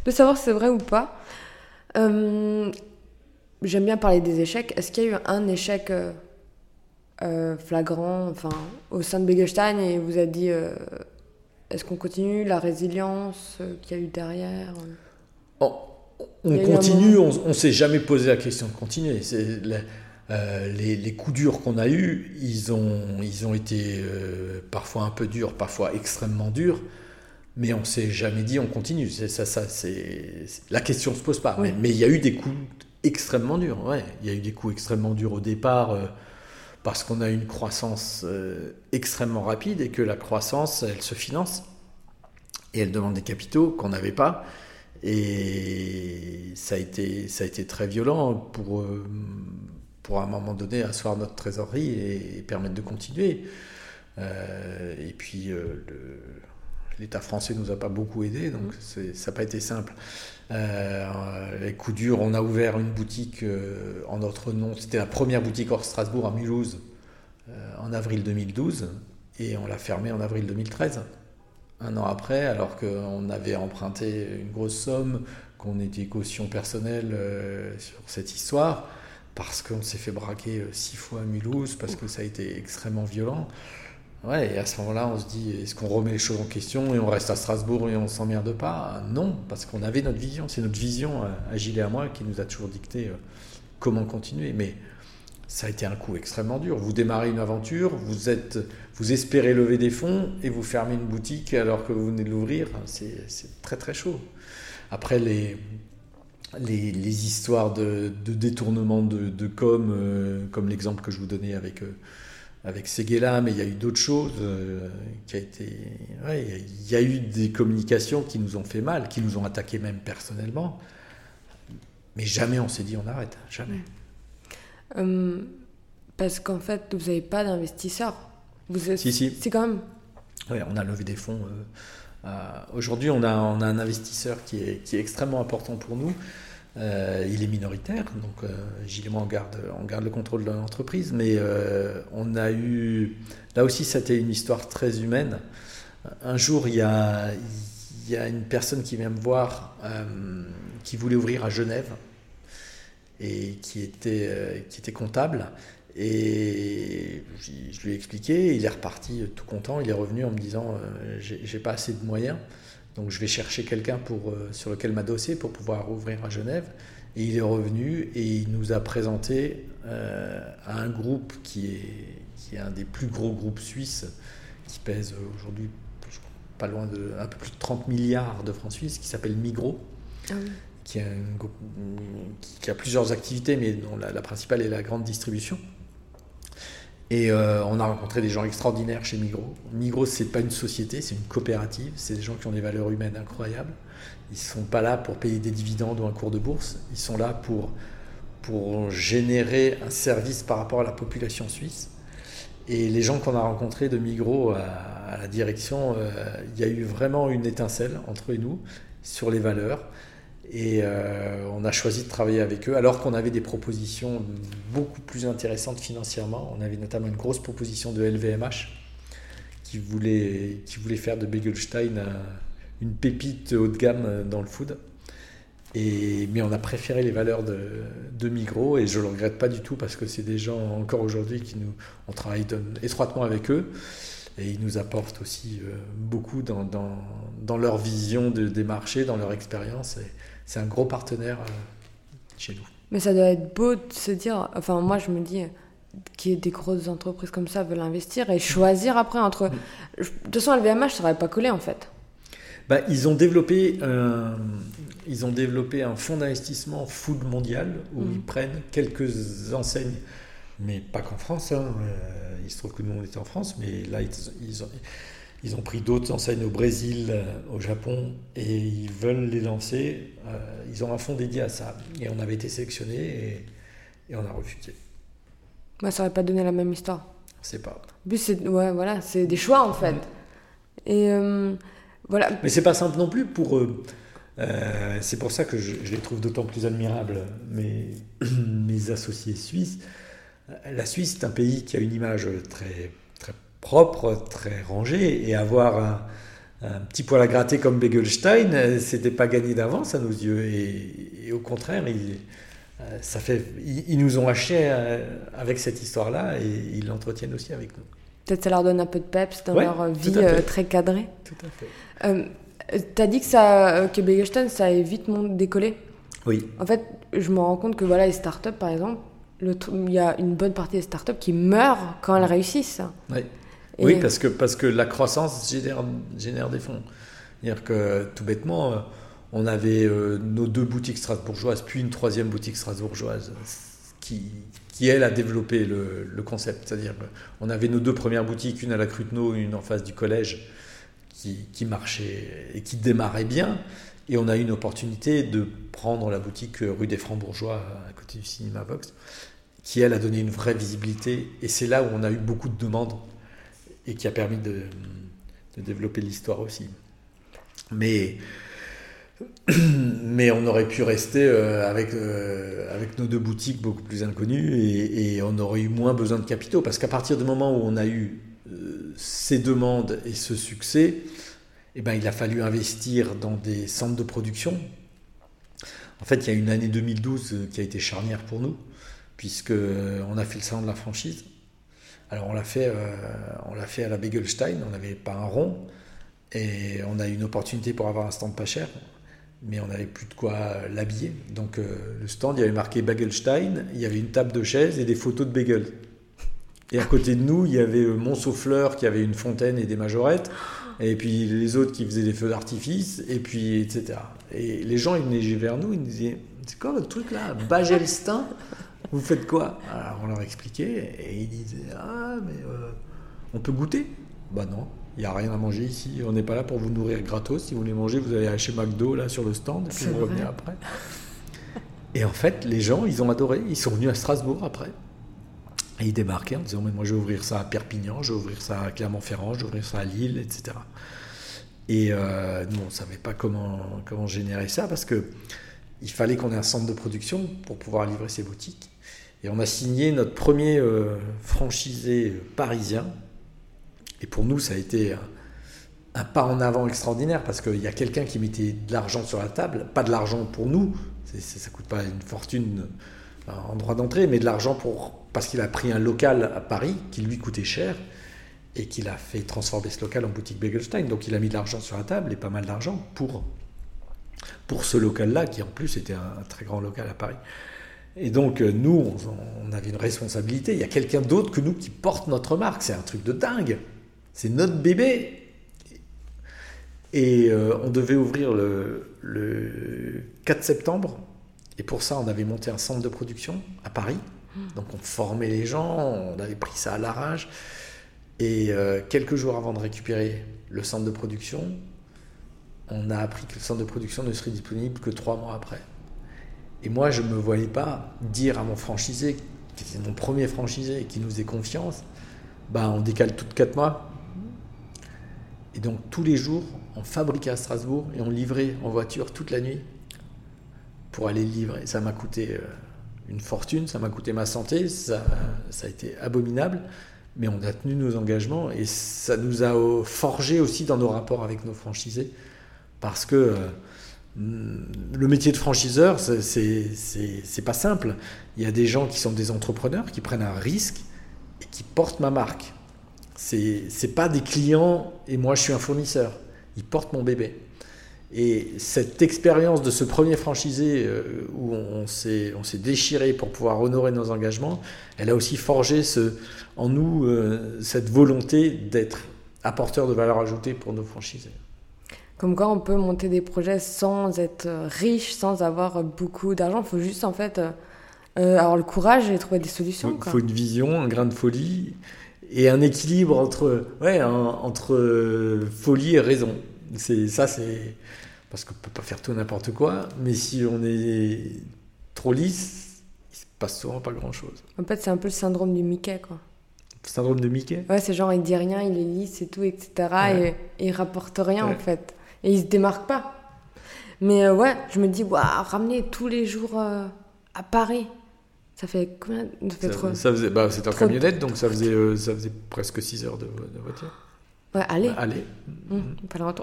A: de savoir si c'est vrai ou pas. Euh, j'aime bien parler des échecs. Est-ce qu'il y a eu un échec euh, euh, flagrant enfin, au sein de Begelstein et vous a dit est-ce qu'on continue La résilience qu'il y a eu derrière
B: oh, On continue, on ne s'est jamais posé la question de continuer. Les, les, coups durs qu'on a eus, ils ont, ils ont été parfois un peu durs, parfois extrêmement durs. Mais on s'est jamais dit on continue. Ça, ça, c'est la question se pose pas. Mais, il y a eu des coups extrêmement durs. Ouais, il y a eu des coups extrêmement durs au départ euh, parce qu'on a une croissance euh, extrêmement rapide et que la croissance, elle se finance et elle demande des capitaux qu'on n'avait pas. Et ça a été, ça a été très violent pour, euh, pour à un moment donné asseoir notre trésorerie et, permettre de continuer. et puis le l'État français nous a pas beaucoup aidé, donc mm. ça n'a pas été simple. Euh, les coups durs, on a ouvert une boutique euh, en notre nom. C'était la première boutique hors Strasbourg à Mulhouse euh, en avril 2012 et on l'a fermée en avril 2013. Un an après, alors qu'on avait emprunté une grosse somme, qu'on était caution personnelle sur cette histoire, parce qu'on s'est fait braquer six fois à Mulhouse, parce que ça a été extrêmement violent. Ouais, et à ce moment-là, on se dit, est-ce qu'on remet les choses en question et on reste à Strasbourg et on s'emmerde pas? Non, parce qu'on avait notre vision. C'est notre vision, à Gilles et à moi, qui nous a toujours dicté euh, comment continuer. Mais ça a été un coup extrêmement dur. Vous démarrez une aventure, vous, êtes, vous espérez lever des fonds et vous fermez une boutique alors que vous venez de l'ouvrir. C'est très très chaud. Après, les, les, histoires de, détournement de, com, euh, comme l'exemple que je vous donnais avec... Euh, avec Seguela, mais il y a eu d'autres choses euh, qui a été. il y a eu des communications qui nous ont fait mal, qui nous ont attaqué même personnellement. Mais jamais on s'est dit on arrête, jamais.
A: Hum, parce qu'en fait, vous n'avez pas d'investisseurs. Vous êtes...
B: Si, si.
A: C'est quand même.
B: Oui, on a levé des fonds. Euh, aujourd'hui, on a, on a un investisseur qui est, qui est extrêmement important pour nous. Euh, il est minoritaire, donc euh, Gilles et moi on garde, le contrôle de l'entreprise, mais euh, on a eu, là aussi c'était une histoire très humaine. Un jour il y a, une personne qui vient me voir, qui voulait ouvrir à Genève et qui était, qui était comptable. Et je lui ai expliqué, il est reparti tout content, il est revenu en me disant j'ai pas assez de moyens. Donc je vais chercher quelqu'un pour, euh, sur lequel m'adosser pour pouvoir ouvrir à Genève. Et il est revenu et il nous a présenté euh, à un groupe qui est, qui est un des plus gros groupes suisses, qui pèse aujourd'hui pas loin de un peu plus de 30 milliards de francs suisses, qui s'appelle Migros, ah qui, a qui, a plusieurs activités, mais dont la principale est la grande distribution. Et euh, on a rencontré des gens extraordinaires chez Migros. Migros, c'est pas une société, c'est une coopérative. C'est des gens qui ont des valeurs humaines incroyables. Ils sont pas là pour payer des dividendes ou un cours de bourse. Ils sont là pour, pour générer un service par rapport à la population suisse. Et les gens qu'on a rencontrés de Migros à, la direction, euh, il y a eu vraiment une étincelle entre nous sur les valeurs. Et euh, on a choisi de travailler avec eux alors qu'on avait des propositions beaucoup plus intéressantes financièrement. On avait notamment une grosse proposition de LVMH qui voulait, qui voulait faire de Begelstein une pépite haut de gamme dans le food. Et, mais on a préféré les valeurs de, Migros et je ne le regrette pas du tout parce que c'est des gens encore aujourd'hui qui nous, on travaille étroitement avec eux et ils nous apportent aussi euh, beaucoup dans, dans, dans leur vision de, des marchés, dans leur expérience. C'est un gros partenaire euh, chez nous.
A: Mais ça doit être beau de se dire, enfin moi je me dis qu'il y ait des grosses entreprises comme ça veulent investir et choisir après entre... Mm. De toute façon, LVMH, ça n'aurait pas collé en fait.
B: Bah, ils, ont développé un, ils ont développé un fonds d'investissement food mondial où mm. ils prennent quelques enseignes, mais pas qu'en France. Hein. Euh, il se trouve que nous, on était en France, mais là, ils, ils ont, ils ont pris d'autres enseignes au Brésil, euh, au Japon, et ils veulent les lancer. Euh, ils ont un fonds dédié à ça. Et on avait été sélectionné et, et, on a refusé.
A: Bah, ça n'aurait pas donné la même histoire.
B: C'est pas.
A: c'est ouais, voilà, c'est des choix en fait. Et euh, voilà.
B: Mais c'est pas simple non plus pour eux. c'est pour ça que je, je les trouve d'autant plus admirables, mes, [CLEARS THROAT] mes associés suisses. La Suisse, c'est un pays qui a une image très propre, très rangé, et avoir un, petit poil à gratter comme Begelstein, euh, c'était pas gagné d'avance à nos yeux, et, au contraire, il, euh, ça fait, ils, nous ont acheté euh, avec cette histoire-là, et ils l'entretiennent aussi avec nous.
A: Peut-être ça leur donne un peu de peps dans leur vie très cadrée.
B: Tout à fait.
A: tu as dit que, ça, que Begelstein, ça a vite décollé
B: Oui.
A: En fait, je me rends compte que voilà, les startups, par exemple, il y a une bonne partie des startups qui meurent quand elles réussissent.
B: Oui. Oui, parce que, parce que la croissance génère, génère des fonds. C'est-à-dire que tout bêtement, euh, on avait euh, nos deux boutiques strasbourgeoises, puis une troisième boutique strasbourgeoise qui, qui elle, a développé le, le concept. C'est-à-dire qu'on avait nos deux premières boutiques, une à la Crutenau, une en face du collège, qui, qui marchaient et qui démarraient bien. Et on a eu une opportunité de prendre la boutique rue des Francs-Bourgeois, à côté du cinéma Box, qui, elle, a donné une vraie visibilité. Et c'est là où on a eu beaucoup de demandes et qui a permis de, développer l'histoire aussi. Mais, [CLEARS THROAT] mais on aurait pu rester euh, avec, euh, avec nos deux boutiques beaucoup plus inconnues et, on aurait eu moins besoin de capitaux parce qu'à partir du moment où on a eu euh, ces demandes et ce succès, eh ben, il a fallu investir dans des centres de production. En fait, il y a une année 2012 qui a été charnière pour nous, puisqu'on a fait le salon de la franchise. Alors on l'a fait, euh, on l'a fait à la Begelstein, on n'avait pas un rond, et on a eu une opportunité pour avoir un stand pas cher, mais on n'avait plus de quoi l'habiller. Donc euh, le stand, il y avait marqué Begelstein, il y avait une table de chaise et des photos de bagel. Et à côté de nous, il y avait euh, Montsouffleur qui avait une fontaine et des majorettes, et puis les autres qui faisaient des feux d'artifice, et puis etc. Et les gens, ils venaient vers nous, ils nous disaient C'est quoi votre truc là? Bagelstein vous faites quoi Alors on leur expliquait et ils disaient Ah, mais euh, on peut goûter? Bah non, il n'y a rien à manger ici. On n'est pas là pour vous nourrir gratos. Si vous voulez manger, vous allez aller chez McDo là sur le stand et puis vous revenez après. [LAUGHS] Et en fait, les gens, ils ont adoré. Ils sont venus à Strasbourg après. Et ils débarquaient en disant Mais moi, je vais ouvrir ça à Perpignan, je vais ouvrir ça à Clermont-Ferrand, je vais ouvrir ça à Lille, etc. Et euh, nous, on ne savait pas comment, comment générer ça parce que il fallait qu'on ait un centre de production pour pouvoir livrer ces boutiques. Et on a signé notre premier euh, franchisé parisien. Et pour nous, ça a été un, pas en avant extraordinaire parce qu'il y a quelqu'un qui mettait de l'argent sur la table, pas de l'argent pour nous, ça ne coûte pas une fortune euh, en droit d'entrée, mais de l'argent pour parce qu'il a pris un local à Paris qui lui coûtait cher et qu'il a fait transformer ce local en boutique Begelstein. Donc il a mis de l'argent sur la table et pas mal d'argent pour, pour ce local-là, qui en plus était un très grand local à Paris. Et donc, euh, nous, on, avait une responsabilité. Il y a quelqu'un d'autre que nous qui porte notre marque. C'est un truc de dingue. C'est notre bébé. Et euh, on devait ouvrir le, le, 4 septembre. Et pour ça, on avait monté un centre de production à Paris. Donc, on formait les gens. On avait pris ça à l'arrache. Et euh, quelques jours avant de récupérer le centre de production, on a appris que le centre de production ne serait disponible que trois mois après. Et moi, je ne me voyais pas dire à mon franchisé, qui était mon premier franchisé et qui nous faisait confiance, bah, on décale toutes quatre mois. Et donc tous les jours, on fabriquait à Strasbourg et on livrait en voiture toute la nuit pour aller livrer. Ça m'a coûté une fortune, ça m'a coûté ma santé, ça, ça a été abominable, mais on a tenu nos engagements et ça nous a forgé aussi dans nos rapports avec nos franchisés parce que le métier de franchiseur, c'est pas simple. Il y a des gens qui sont des entrepreneurs, qui prennent un risque et qui portent ma marque. C'est pas des clients et moi je suis un fournisseur. Ils portent mon bébé. Et cette expérience de ce premier franchisé euh, où on, s'est déchiré pour pouvoir honorer nos engagements, elle a aussi forgé en nous euh, cette volonté d'être apporteur de valeur ajoutée pour nos franchisés.
A: Comme quoi on peut monter des projets sans être riche, sans avoir beaucoup d'argent. Il faut juste en fait euh, avoir le courage et trouver des solutions.
B: Il faut une vision, un grain de folie et un équilibre entre, ouais, entre folie et raison. C'est ça, c'est parce qu'on peut pas faire tout n'importe quoi. Mais si on est trop lisse, il se passe souvent pas grand chose.
A: En fait, c'est un peu le syndrome du Mickey, quoi.
B: Le syndrome de Mickey?
A: Ouais, c'est genre il dit rien, il est lisse et tout, etc. Et, il rapporte rien en fait. Et il se démarque pas. Mais euh, ouais, je me dis, waouh, ramener tous les jours euh, à Paris. Ça fait combien
B: ça, fait trop... ça faisait, bah, C'était en camionnette, donc ça faisait, euh, ça faisait presque 6 heures de, voiture.
A: Ouais, allez.
B: allez.
A: Mmh,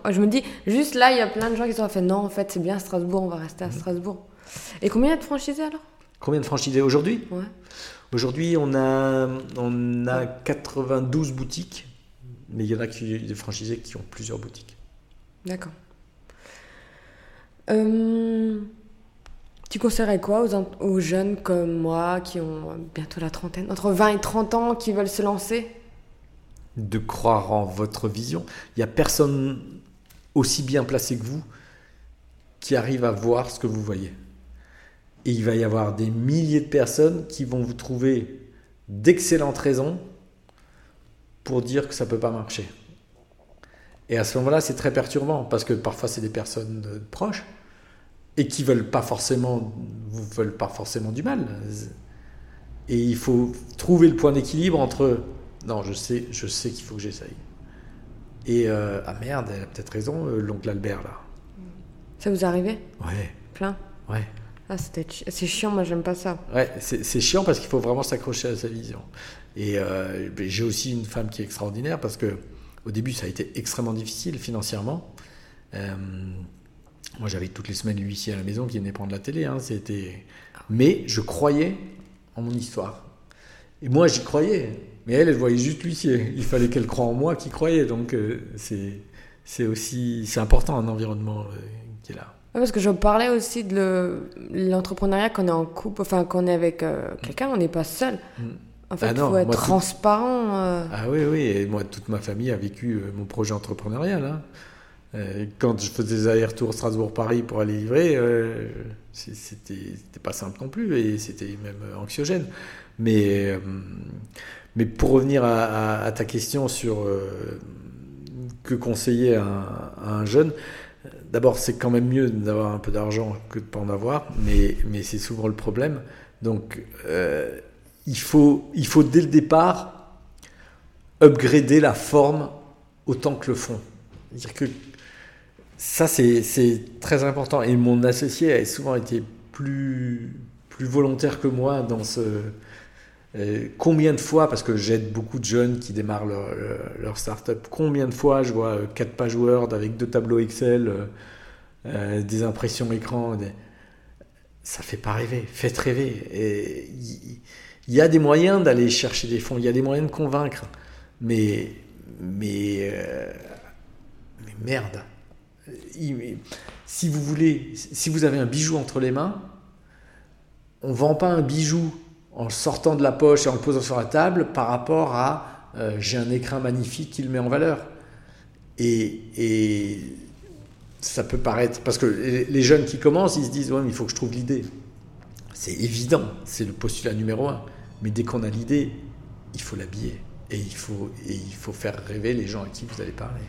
A: je me dis, juste là, il y a plein de gens qui sont fait non, en fait, c'est bien Strasbourg, on va rester à mmh. Strasbourg. Et combien il y a de franchisés alors?
B: Combien de franchisés? Aujourd'hui?
A: Ouais.
B: Aujourd'hui, on a, on a 92 boutiques, mais il y en a qui, des franchisés qui ont plusieurs boutiques.
A: D'accord. Euh, tu conseillerais quoi aux, jeunes comme moi qui ont bientôt la trentaine, entre 20 et 30 ans, qui veulent se lancer?
B: De croire en votre vision. Il n'y a personne aussi bien placé que vous qui arrive à voir ce que vous voyez. Et il va y avoir des milliers de personnes qui vont vous trouver d'excellentes raisons pour dire que ça ne peut pas marcher. Et à ce moment-là, c'est très perturbant parce que parfois c'est des personnes proches et qui veulent pas forcément, veulent pas forcément du mal. Et il faut trouver le point d'équilibre entre non, je sais, je sais qu'il faut que j'essaye. Et euh, ah merde, elle a peut-être raison, euh, l'oncle Albert là.
A: Ça vous arrivait
B: Ouais.
A: Plein?
B: Ouais.
A: Ah, c'est chiant, moi j'aime pas ça.
B: Ouais, c'est chiant parce qu'il faut vraiment s'accrocher à sa vision. Et euh, j'ai aussi une femme qui est extraordinaire parce que au début, ça a été extrêmement difficile financièrement. Euh, moi, j'avais toutes les semaines l'huissier à la maison qui venait prendre la télé. Hein, c'était... Mais je croyais en mon histoire. Et moi, j'y croyais. Mais elle, elle voyait juste l'huissier. Il fallait qu'elle croie en moi qui croyait. Donc, euh, c'est, c'est aussi c'est important un environnement euh, qui est là.
A: parce que je parlais aussi de l'entrepreneuriat quand on est en couple, enfin quand on est avec quelqu'un, on n'est pas seul. Mm. En fait, ah il faut être transparent. Euh.
B: Ah oui, oui. Et moi, toute ma famille a vécu euh, mon projet entrepreneurial. Hein. Euh, quand je faisais des allers-retours Strasbourg-Paris pour aller livrer, c'était pas simple non plus et c'était même anxiogène. Mais, mais pour revenir à, ta question sur que conseiller à, un jeune, d'abord, c'est quand même mieux d'avoir un peu d'argent que de ne pas en avoir, mais, mais c'est souvent le problème. Donc, il faut, il faut dès le départ upgrader la forme autant que le fond. dire que ça, c'est très important. Et mon associé a souvent été plus, plus volontaire que moi dans ce. Euh, combien de fois, parce que j'aide beaucoup de jeunes qui démarrent leur, leur start-up, combien de fois je vois 4 euh, pages Word avec deux tableaux Excel, euh, des impressions écran, ça fait pas rêver, faites rêver. Et, il y a des moyens d'aller chercher des fonds, il y a des moyens de convaincre. Mais, mais, euh, merde. Si vous voulez, si vous avez un bijou entre les mains, on vend pas un bijou en le sortant de la poche et en le posant sur la table par rapport à euh, j'ai un écrin magnifique qui le met en valeur. Et, ça peut paraître. Parce que les jeunes qui commencent, ils se disent ouais, il faut que je trouve l'idée. C'est évident, c'est le postulat numéro un. Mais dès qu'on a l'idée, il faut l'habiller. Et il faut, et il faut faire rêver les gens à qui vous allez parler.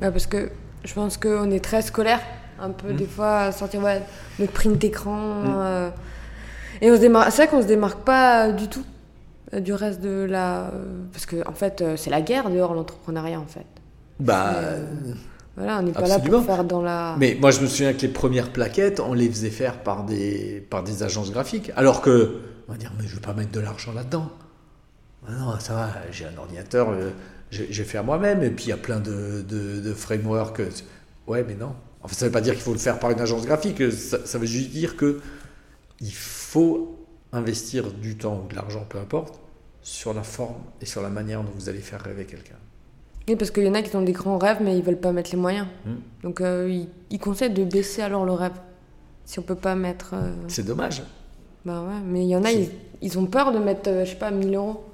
A: parce que je pense qu'on est très scolaire, un peu mmh. des fois, à sortir ouais, notre print écran. Mmh. Euh, et on se démarque, c'est vrai qu'on se démarque pas du tout euh, du reste de la. Parce que, en fait, euh, c'est la guerre dehors, l'entrepreneuriat, en fait.
B: Bah.
A: Voilà, on n'est pas là pour faire dans la.
B: Mais moi, je me souviens que les premières plaquettes, on les faisait faire par des, par des agences graphiques. Alors que, on va dire, mais je ne vais pas mettre de l'argent là-dedans. Ah non, ça va, j'ai un ordinateur, euh, j'ai fait à moi-même, et puis il y a plein de, de, de frameworks. Ouais, mais non. Enfin, ça ne veut pas dire qu'il faut le faire par une agence graphique, ça, ça veut juste dire que il faut investir du temps ou de l'argent, peu importe, sur la forme et sur la manière dont vous allez faire rêver quelqu'un.
A: Oui, parce qu'il y en a qui ont des grands rêves, mais ils veulent pas mettre les moyens. Hmm. Donc, euh, ils, conseillent de baisser alors le rêve. Si on peut pas mettre. Euh,
B: c'est dommage.
A: Bah ouais, mais il y en a, ils, ont peur de mettre, euh, je sais pas, 1000 euros.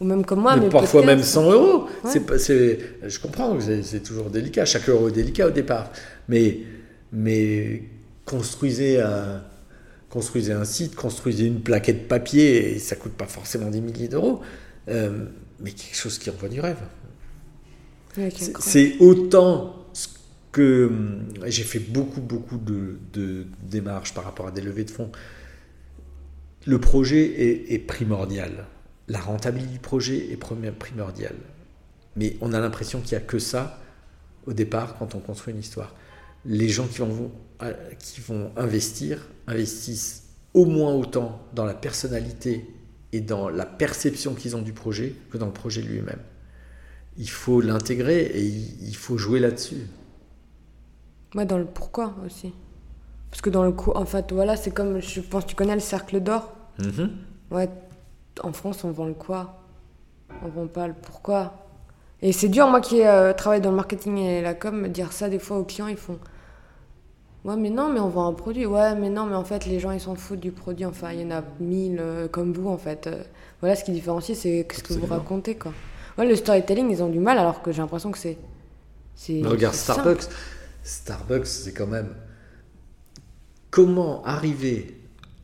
A: Ou même comme moi.
B: Mais, parfois même 100 euros. C'est, je comprends, c'est toujours délicat. Chaque euro est délicat au départ. Mais, mais construisez un construisez un site, construisez une plaquette papier, et ça coûte pas forcément des milliers d'euros, mais quelque chose qui envoie du rêve. C'est autant que hum, j'ai fait beaucoup, beaucoup de, démarches par rapport à des levées de fonds. Le projet est, primordial. La rentabilité du projet est primordiale. Mais on a l'impression qu'il n'y a que ça au départ quand on construit une histoire. Les gens qui vont, euh, qui vont investir investissent au moins autant dans la personnalité et dans la perception qu'ils ont du projet que dans le projet lui-même il faut l'intégrer et il faut jouer là-dessus.
A: Ouais, dans le pourquoi aussi. Parce que dans le coup, en fait, voilà, c'est comme, je pense, tu connais le cercle d'or mm-hmm. Ouais, en France, on vend le quoi? On vend pas le pourquoi? Et c'est dur, moi qui euh, travaille dans le marketing et la com, me dire ça des fois aux clients, ils font. Ouais, mais non, mais on vend un produit. Ouais, mais non, mais en fait, les gens, ils s'en foutent du produit. Enfin, il y en a mille euh, comme vous, en fait. Euh, voilà, ce qui différencie, c'est ce que vous racontez, quoi. Ouais, le storytelling, ils ont du mal alors que j'ai l'impression que c'est.
B: Regarde Starbucks. Starbucks, c'est quand même. Comment arriver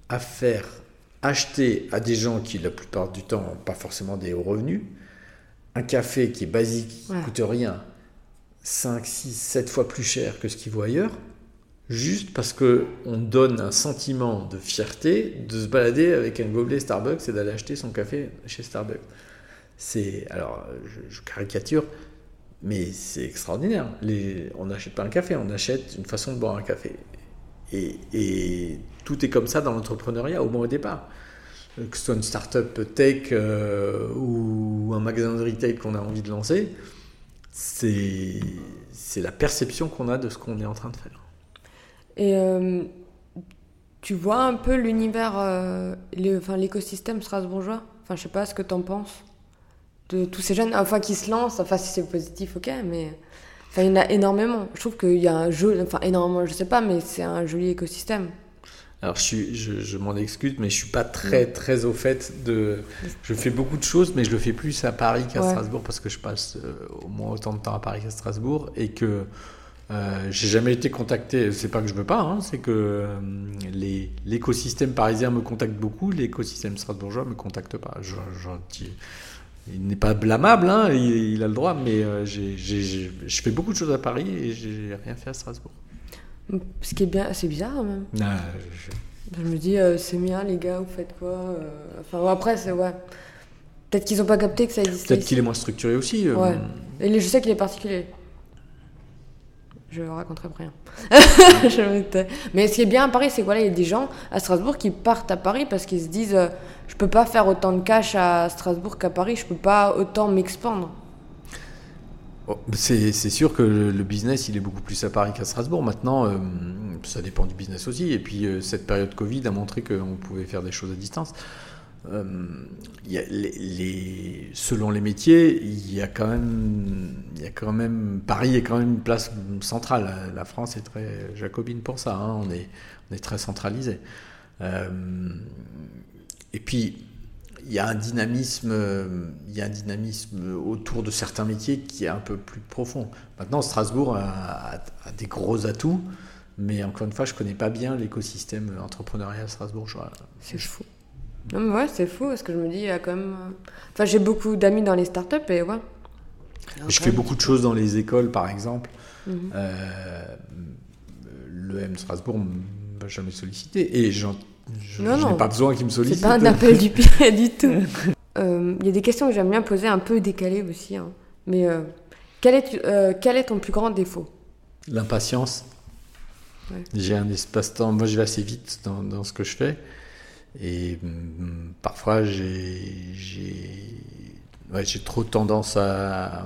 B: à faire acheter à des gens qui, la plupart du temps, n'ont pas forcément des hauts revenus, un café qui est basique, qui ne coûte rien, 5, 6, 7 fois plus cher que ce qu'ils voient ailleurs, juste parce qu'on donne un sentiment de fierté de se balader avec un gobelet Starbucks et d'aller acheter son café chez Starbucks. C'est alors, je, caricature, mais c'est extraordinaire. on n'achète pas un café, on achète une façon de boire un café. Et, tout est comme ça dans l'entrepreneuriat, au moins au départ. Que ce soit une start-up tech euh, ou un magasin de retail qu'on a envie de lancer, c'est la perception qu'on a de ce qu'on est en train de faire.
A: Et euh, tu vois un peu l'univers, euh, l'écosystème strasbourgeois? Enfin, je sais pas ce que tu en penses de tous ces jeunes, enfin qui se lancent, enfin si c'est positif, ok, mais enfin, il y en a énormément. Je trouve qu'il y a un jeu, enfin énormément, je sais pas, mais c'est un joli écosystème.
B: Alors je, suis, je, m'en excuse, mais je suis pas très très au fait de. Je fais beaucoup de choses, mais je le fais plus à Paris qu'à Strasbourg parce que je passe euh, au moins autant de temps à Paris qu'à Strasbourg et que euh, j'ai jamais été contacté. C'est pas que je veux pas, hein, c'est que euh, l'écosystème parisien me contacte beaucoup, l'écosystème strasbourgeois me contacte pas. Je, il n'est pas blâmable, hein, il, a le droit, mais euh, je fais beaucoup de choses à Paris et j'ai rien fait à Strasbourg.
A: Ce qui est bien, c'est bizarre même. Ah, je... me dis, euh, c'est bien les gars, vous faites quoi euh, Enfin, après, c'est ouais. Peut-être qu'ils n'ont pas capté que ça existait.
B: Peut-être qu'il est moins structuré aussi.
A: Ouais. Et je sais qu'il est particulier. Je raconterai rien. [LAUGHS] Mais ce qui est bien à Paris, c'est qu'il voilà, y a des gens à Strasbourg qui partent à Paris parce qu'ils se disent euh, je peux pas faire autant de cash à Strasbourg qu'à Paris, je peux pas autant m'expandre.
B: Oh, c'est sûr que le business, il est beaucoup plus à Paris qu'à Strasbourg. Maintenant, euh, ça dépend du business aussi. Et puis, euh, cette période Covid a montré qu'on pouvait faire des choses à distance. Euh, selon les métiers, il y a quand même, Paris est quand même une place centrale. La France est très jacobine pour ça. Hein. On est, très centralisé. Euh, et puis, il y a un dynamisme, autour de certains métiers qui est un peu plus profond. Maintenant, Strasbourg a, des gros atouts, mais encore une fois, je connais pas bien l'écosystème entrepreneurial strasbourgeois.
A: C'est fou. Non, mais ouais, c'est fou parce que je me dis, il y a quand même. Enfin, j'ai beaucoup d'amis dans les startups et ouais.
B: Je fais beaucoup de choses dans les écoles, par exemple. Euh, le M Strasbourg ne m'a jamais sollicité et je n'ai pas besoin qu'il me sollicite.
A: C'est pas un appel du [LAUGHS] pied du tout. Euh, il y a des questions que j'aime bien poser, un peu décalées aussi. Hein. Mais euh, quel, est, quel est ton plus grand défaut?
B: L'impatience.
A: Ouais.
B: J'ai un espace-temps. Moi, je vais assez vite dans, dans ce que je fais. Et hum, parfois, j'ai ouais, trop tendance à,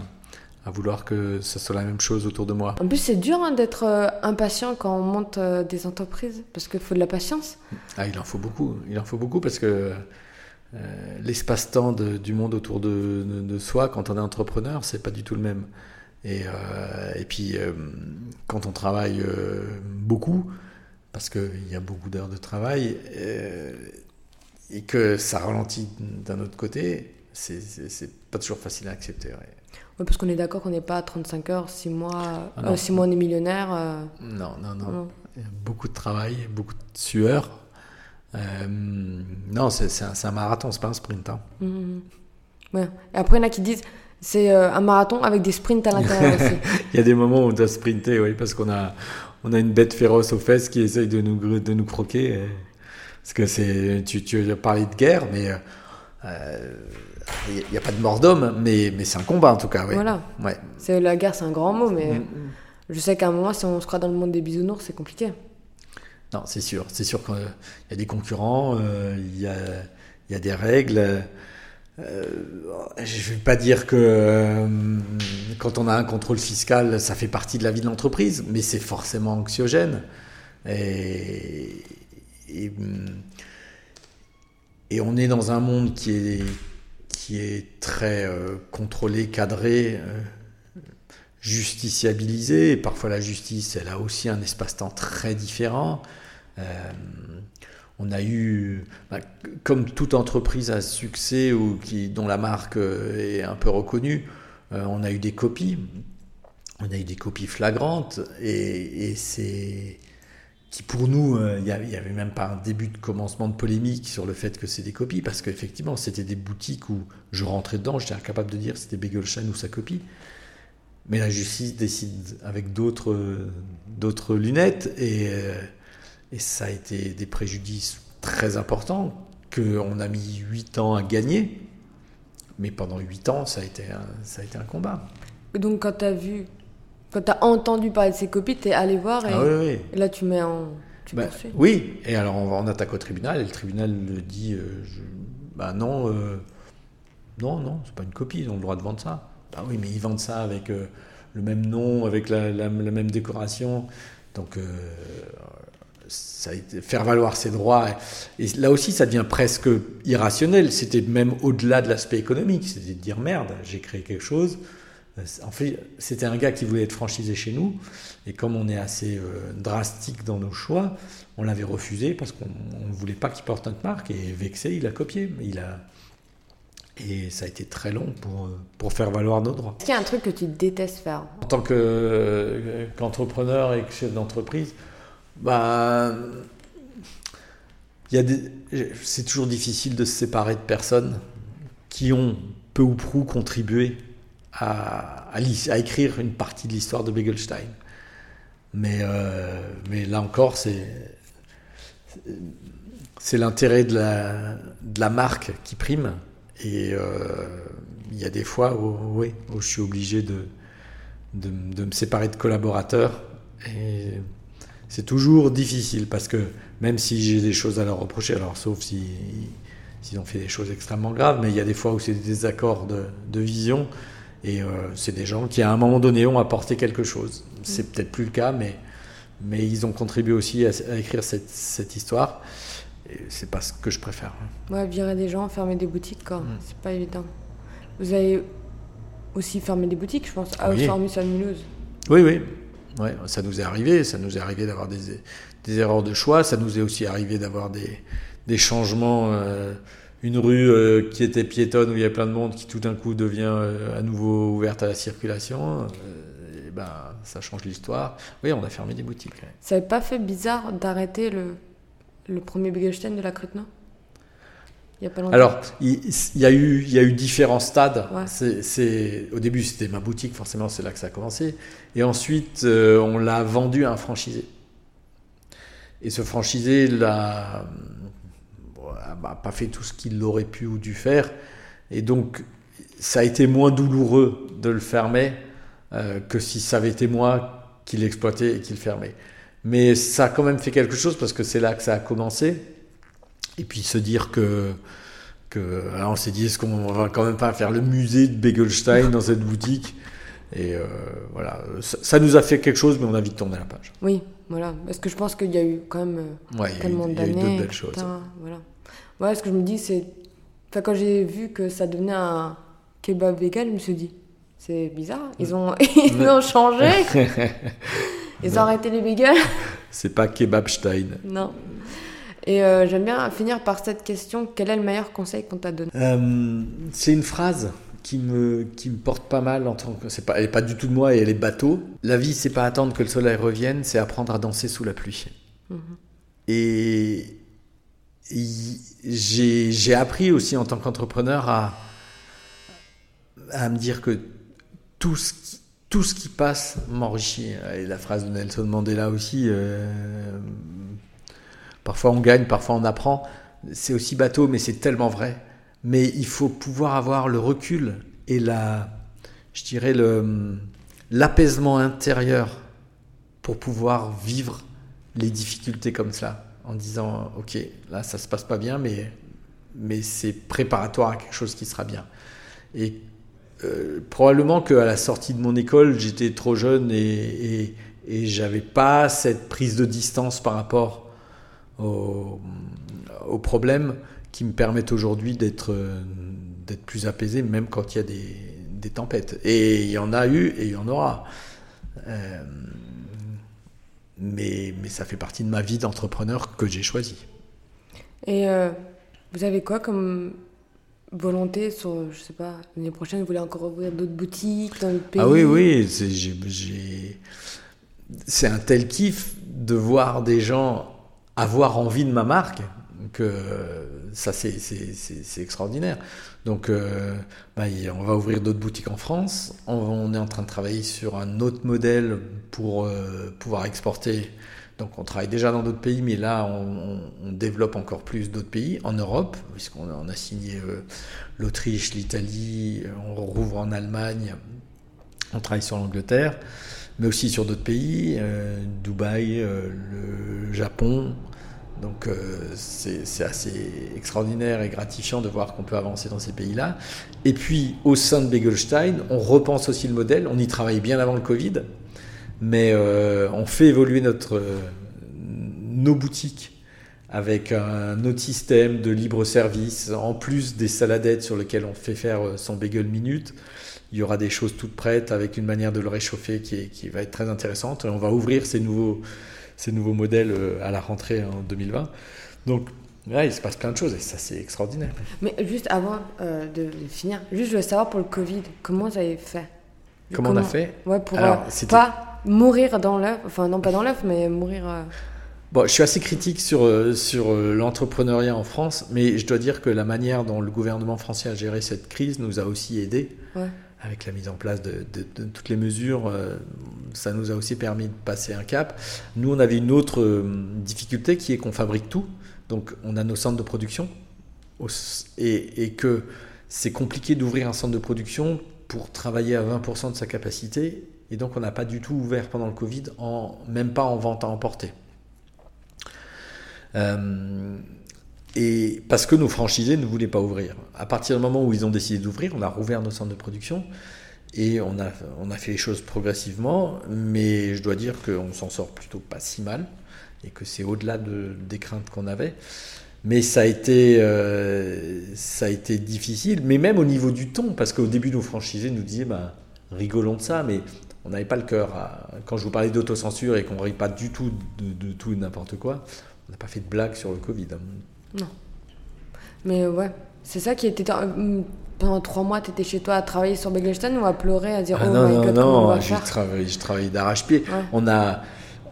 B: à vouloir que ça soit la même chose autour de moi.
A: En plus, c'est dur hein, d'être euh, impatient quand on monte euh, des entreprises, parce qu'il faut de la patience.
B: Ah, il en faut beaucoup. Il en faut beaucoup parce que euh, l'espace-temps du monde autour de, de- de soi, quand on est entrepreneur, c'est pas du tout le même. Et, et puis, quand on travaille beaucoup, parce qu'il y a beaucoup d'heures de travail, euh, et que ça ralentit d'un autre côté, c'est- pas toujours facile à accepter. ouais.
A: Ouais, parce qu'on est d'accord qu'on n'est pas à 35 heures, 6 mois,
B: Ah
A: euh, six mois on est millionnaire. euh,
B: Non, non, non. beaucoup de travail, beaucoup de sueur. Euh, non, c'est un, un marathon, c'est pas un sprint. hein.
A: Mhm. Ouais. Et après, il y en a qui disent c'est euh, un marathon avec des sprints à l'intérieur [LAUGHS] aussi.
B: Il y a des moments où on doit sprinter, oui, parce qu'on a, on a une bête féroce aux fesses qui essaye de nous, de nous croquer. et- Parce que c'est, tu, tu as parlé de guerre, mais euh, euh, il n'y a pas de mort d'homme, mais, mais c'est un combat en tout cas.
A: Voilà.
B: Ouais.
A: C'est la guerre, c'est un grand mot, mais
B: Mm.
A: je sais qu'à un moment, si on se croit dans le monde des bisounours, c'est compliqué.
B: Non, c'est sûr. C'est sûr qu'il y a des concurrents, euh, il y, a, il y a des règles. Euh, je ne vais pas dire que euh, quand on a un contrôle fiscal, ça fait partie de la vie de l'entreprise, mais c'est forcément anxiogène. Et, on est dans un monde qui est, qui est très euh, contrôlé, cadré, justiciabilisé. Parfois la justice, elle a aussi un espace-temps très différent. Euh, on a eu, bah, comme toute entreprise à succès ou qui, dont la marque euh, est un peu reconnue, euh, on a eu des copies. On a eu des copies flagrantes et, et c'est qui pour nous, euh, il n'y avait même pas un début de commencement de polémique sur le fait que c'est des copies, parce qu'effectivement, c'était des boutiques où je rentrais dedans, j'étais incapable de dire c'était Begelstein ou sa copie. Mais la justice décide avec d'autres euh, d'autres lunettes, et, euh, et ça a été des préjudices très importants qu'on a mis 8 ans à gagner. Mais pendant 8 ans, ça a été un, ça a été un combat.
A: Et donc, quand t'as vu, quand t'as entendu parler de ces copies, t'es allé voir et,
B: Ah oui, oui.
A: et là, tu mets en. Tu poursuis.
B: oui, et alors on, attaque au tribunal, et le tribunal dit euh, je- bah non, euh, non, non, c'est pas une copie, ils ont le droit de vendre ça. Bah oui, mais ils vendent ça avec euh, le même nom, avec la, la- la même décoration. Donc, euh, ça a été, faire valoir ses droits. Et, là aussi, ça devient presque irrationnel. C'était même au-delà de l'aspect économique. C'était de dire merde, j'ai créé quelque chose. En fait, c'était un gars qui voulait être franchisé chez nous. Et comme on est assez euh, drastique dans nos choix, on l'avait refusé parce qu'on ne voulait pas qu'il porte notre marque. Et vexé, il a copié. Il a... Et ça a été très long pour, euh, pour faire valoir nos droits.
A: Est-ce qu'il y a un truc que tu détestes faire?
B: En tant euh, qu'entrepreneur et que chef d'entreprise, bah, y a c'est toujours difficile de se séparer de personnes qui ont peu ou prou contribué à, à, écrire une partie de l'histoire de Begelstein. Mais, euh, mais là encore, c'est, c'est l'intérêt de la, de la marque qui prime. Et euh, il y a des fois où, je suis obligé de, de, de me séparer de collaborateurs. C'est toujours difficile parce que même si j'ai des choses à leur reprocher, alors sauf si, s'ils ont fait des choses extrêmement graves, mais il y a des fois où c'est des désaccords de, de vision et euh, c'est des gens qui à un moment donné ont apporté quelque chose. C'est peut-être plus le cas, mais, mais ils ont contribué aussi à, à écrire cette, cette histoire. Et c'est pas ce que je préfère.
A: Ouais, virer des gens, fermer des boutiques, quoi.
B: Mm.
A: C'est pas évident. Vous avez aussi fermé des boutiques, je pense, à
B: Oui.
A: Formus à Mulhouse.
B: Oui, oui. Ouais, ça nous est arrivé. Ça nous est arrivé d'avoir des, des erreurs de choix. Ça nous est aussi arrivé d'avoir des, des changements. euh, une rue euh, qui était piétonne où il y a plein de monde qui tout d'un coup devient euh, à nouveau ouverte à la circulation. et ben, ça change l'histoire. Oui, on a fermé des boutiques.
A: Ça n'avait pas fait bizarre d'arrêter le, le premier Begelstein de la Il y a pas longtemps.
B: Alors, il, il y a eu, il y a eu différents stades.
A: Ouais.
B: C'est, c'est- au début, c'était ma boutique, forcément, c'est là que ça a commencé. Et ensuite, euh, on l'a vendu à un franchisé. Et ce franchisé l'a, bon, a pas fait tout ce qu'il aurait pu ou dû faire. Et donc, ça a été moins douloureux de le fermer euh, que si ça avait été moi qu'il exploitait et qu'il fermait. Mais ça a quand même fait quelque chose parce que c'est là que ça a commencé. Et puis se dire que, que on s'est dit, est-ce qu'on va quand même pas faire le musée de Begelstein dans cette boutique? Et euh, voilà, ça, nous a fait quelque chose, mais on a vite tourné la page.
A: Oui, voilà. Parce que je pense qu'il y a eu quand même
B: euh, ouais, tellement d'années. Il y a eu d'autres belles choses.
A: voilà. Ouais, ce que je me dis, c'est. Enfin, quand j'ai vu que ça devenait un kebab vegan, je me suis dit, c'est bizarre. Ils ont, [LAUGHS] [LAUGHS] ils ont changé. Ils ont arrêté les bagels.
B: c'est pas Kebabstein.
A: Non. Et euh, j'aime bien finir par cette question quel est le meilleur conseil qu'on t'a donné?
B: Euh, C'est une phrase qui me, qui me porte pas mal en tant que. C'est pas, elle n'est pas du tout de moi et elle est bateau. La vie, c'est pas attendre que le soleil revienne, c'est apprendre à danser sous la pluie. Mhm. Et, j'ai appris aussi en tant qu'entrepreneur à, à me dire que tout ce qui, tout ce qui passe m'enrichit. Et la phrase de Nelson Mandela aussi, euh, parfois on gagne, parfois on apprend. C'est aussi bateau, mais c'est tellement vrai. Mais il faut pouvoir avoir le recul et la, je dirais le, l'apaisement intérieur pour pouvoir vivre les difficultés comme ça, en disant ok, là ça se passe pas bien, mais mais c'est préparatoire à quelque chose qui sera bien. Et euh, probablement qu'à la sortie de mon école, j'étais trop jeune et, et, j'avais pas cette prise de distance par rapport aux, problèmes qui me permettent aujourd'hui d'être d'être plus apaisé, même quand il y a des, des, tempêtes. Et il y en a eu et il y en aura. Euh, mais, mais ça fait partie de ma vie d'entrepreneur que j'ai choisi.
A: Et euh, vous avez quoi comme volonté sur, je sais pas, l'année prochaine, vous voulez encore ouvrir d'autres boutiques dans le pays
B: Ah oui, oui, c'est un tel kiff de voir des gens avoir envie de ma marque que ça, c'est extraordinaire. Donc, euh, bah, on va ouvrir d'autres boutiques en France. On, est en train de travailler sur un autre modèle pour euh, pouvoir exporter donc on travaille déjà dans d'autres pays, mais là on, développe encore plus d'autres pays en Europe, puisqu'on a signé euh, l'Autriche, l'Italie, on rouvre en Allemagne, on travaille sur l'Angleterre, mais aussi sur d'autres pays, Dubaï, le Japon. Donc c'est assez extraordinaire et gratifiant de voir qu'on peut avancer dans ces pays-là. Et puis au sein de Begelstein, on repense aussi le modèle, on y travaille bien avant le Covid mais euh, on fait évoluer notre, nos boutiques avec un autre système de libre service, en plus des saladettes sur lesquelles on fait faire euh, son bagel minute. Il y aura des choses toutes prêtes avec une manière de le réchauffer qui, va être très intéressante. On va ouvrir ces nouveaux, ces nouveaux modèles euh, à la rentrée en 2020. Donc Là, il se passe plein de choses et ça, c'est extraordinaire.
A: Mais juste avant de, finir, juste je veux savoir pour le Covid, comment vous avez fait?
B: Comment, on a fait?
A: Ouais, pour pas mourir dans l'œuf, enfin non pas dans l'œuf, mais mourir. Euh.
B: Bon, je suis assez critique sur, euh, sur euh, l'entrepreneuriat en France, mais je dois dire que la manière dont le gouvernement français a géré cette crise nous a aussi aidés. Avec la mise en place de, toutes les mesures, ça nous a aussi permis de passer un cap. Nous, on avait une autre difficulté qui est qu'on fabrique tout. Donc, on a nos centres de production et, que c'est compliqué d'ouvrir un centre de production pour travailler à 20% de sa capacité et donc on n'a pas du tout ouvert pendant le Covid, même pas en vente à emporter. Euh, et parce que nos franchisés ne voulaient pas ouvrir. À partir du moment où ils ont décidé d'ouvrir, on a rouvert nos centres de production et on a, on a fait les choses progressivement, mais je dois dire qu'on s'en sort plutôt pas si mal et que c'est au-delà de, des craintes qu'on avait. Mais ça a, été, euh, ça a été difficile, mais même au niveau du ton, parce qu'au début, nos franchisés nous disaient bah, rigolons de ça, mais on n'avait pas le cœur. quand je vous parlais d'autocensure et qu'on ne rit pas du tout de, tout et n'importe quoi, on n'a pas fait de blague sur le Covid.
A: Non. Mais ouais, c'est ça qui était. Pendant trois mois, tu étais chez toi à travailler sur Begelstein ou à pleurer, à dire
B: ah
A: Oh
B: non, my God, non, non, travaillé, travaillé d'arrache-pied. On, a,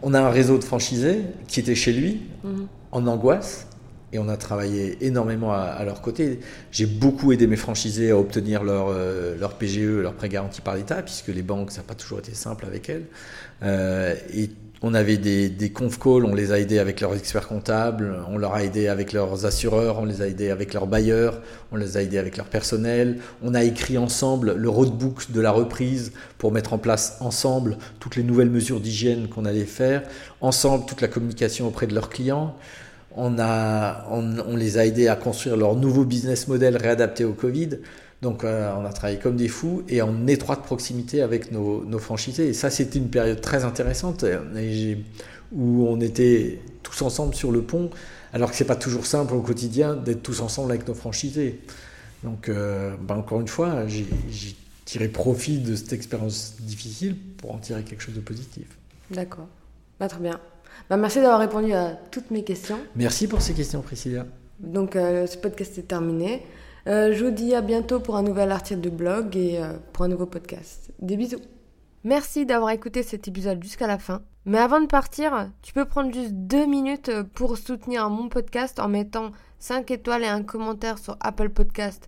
B: on a un réseau de franchisés qui était chez lui, mhm. en angoisse. Et on a travaillé énormément à, leur côté. J'ai beaucoup aidé mes franchisés à obtenir leur, leur PGE, leur prêt garanti par l'État, puisque les banques, ça n'a pas toujours été simple avec elles. et on avait des, des conf calls, on les a aidés avec leurs experts comptables, on leur a aidé avec leurs assureurs, on les a aidés avec leurs bailleurs, on les a aidés avec leur personnel. On a écrit ensemble le roadbook de la reprise pour mettre en place ensemble toutes les nouvelles mesures d'hygiène qu'on allait faire, ensemble toute la communication auprès de leurs clients. On, a, on les a aidés à construire leur nouveau business model réadapté au Covid. Donc euh, on a travaillé comme des fous et en étroite proximité avec nos, nos franchisés. Et ça, c'était une période très intéressante où on était tous ensemble sur le pont, alors que c'est pas toujours simple au quotidien d'être tous ensemble avec nos franchisés. Donc euh, bah, encore une fois, j'ai tiré profit de cette expérience difficile pour en tirer quelque chose de positif.
A: D'accord. Bah, très bien. Bah, merci d'avoir répondu à toutes mes questions.
B: Merci pour ces questions, Priscilla.
A: Donc ce podcast est terminé. Euh, je vous dis à bientôt pour un nouvel article de blog et euh, pour un nouveau podcast. Des bisous. Merci d'avoir écouté cet épisode jusqu'à la fin. Mais avant de partir, tu peux prendre juste deux minutes pour soutenir mon podcast en mettant 5 étoiles et un commentaire sur Apple Podcast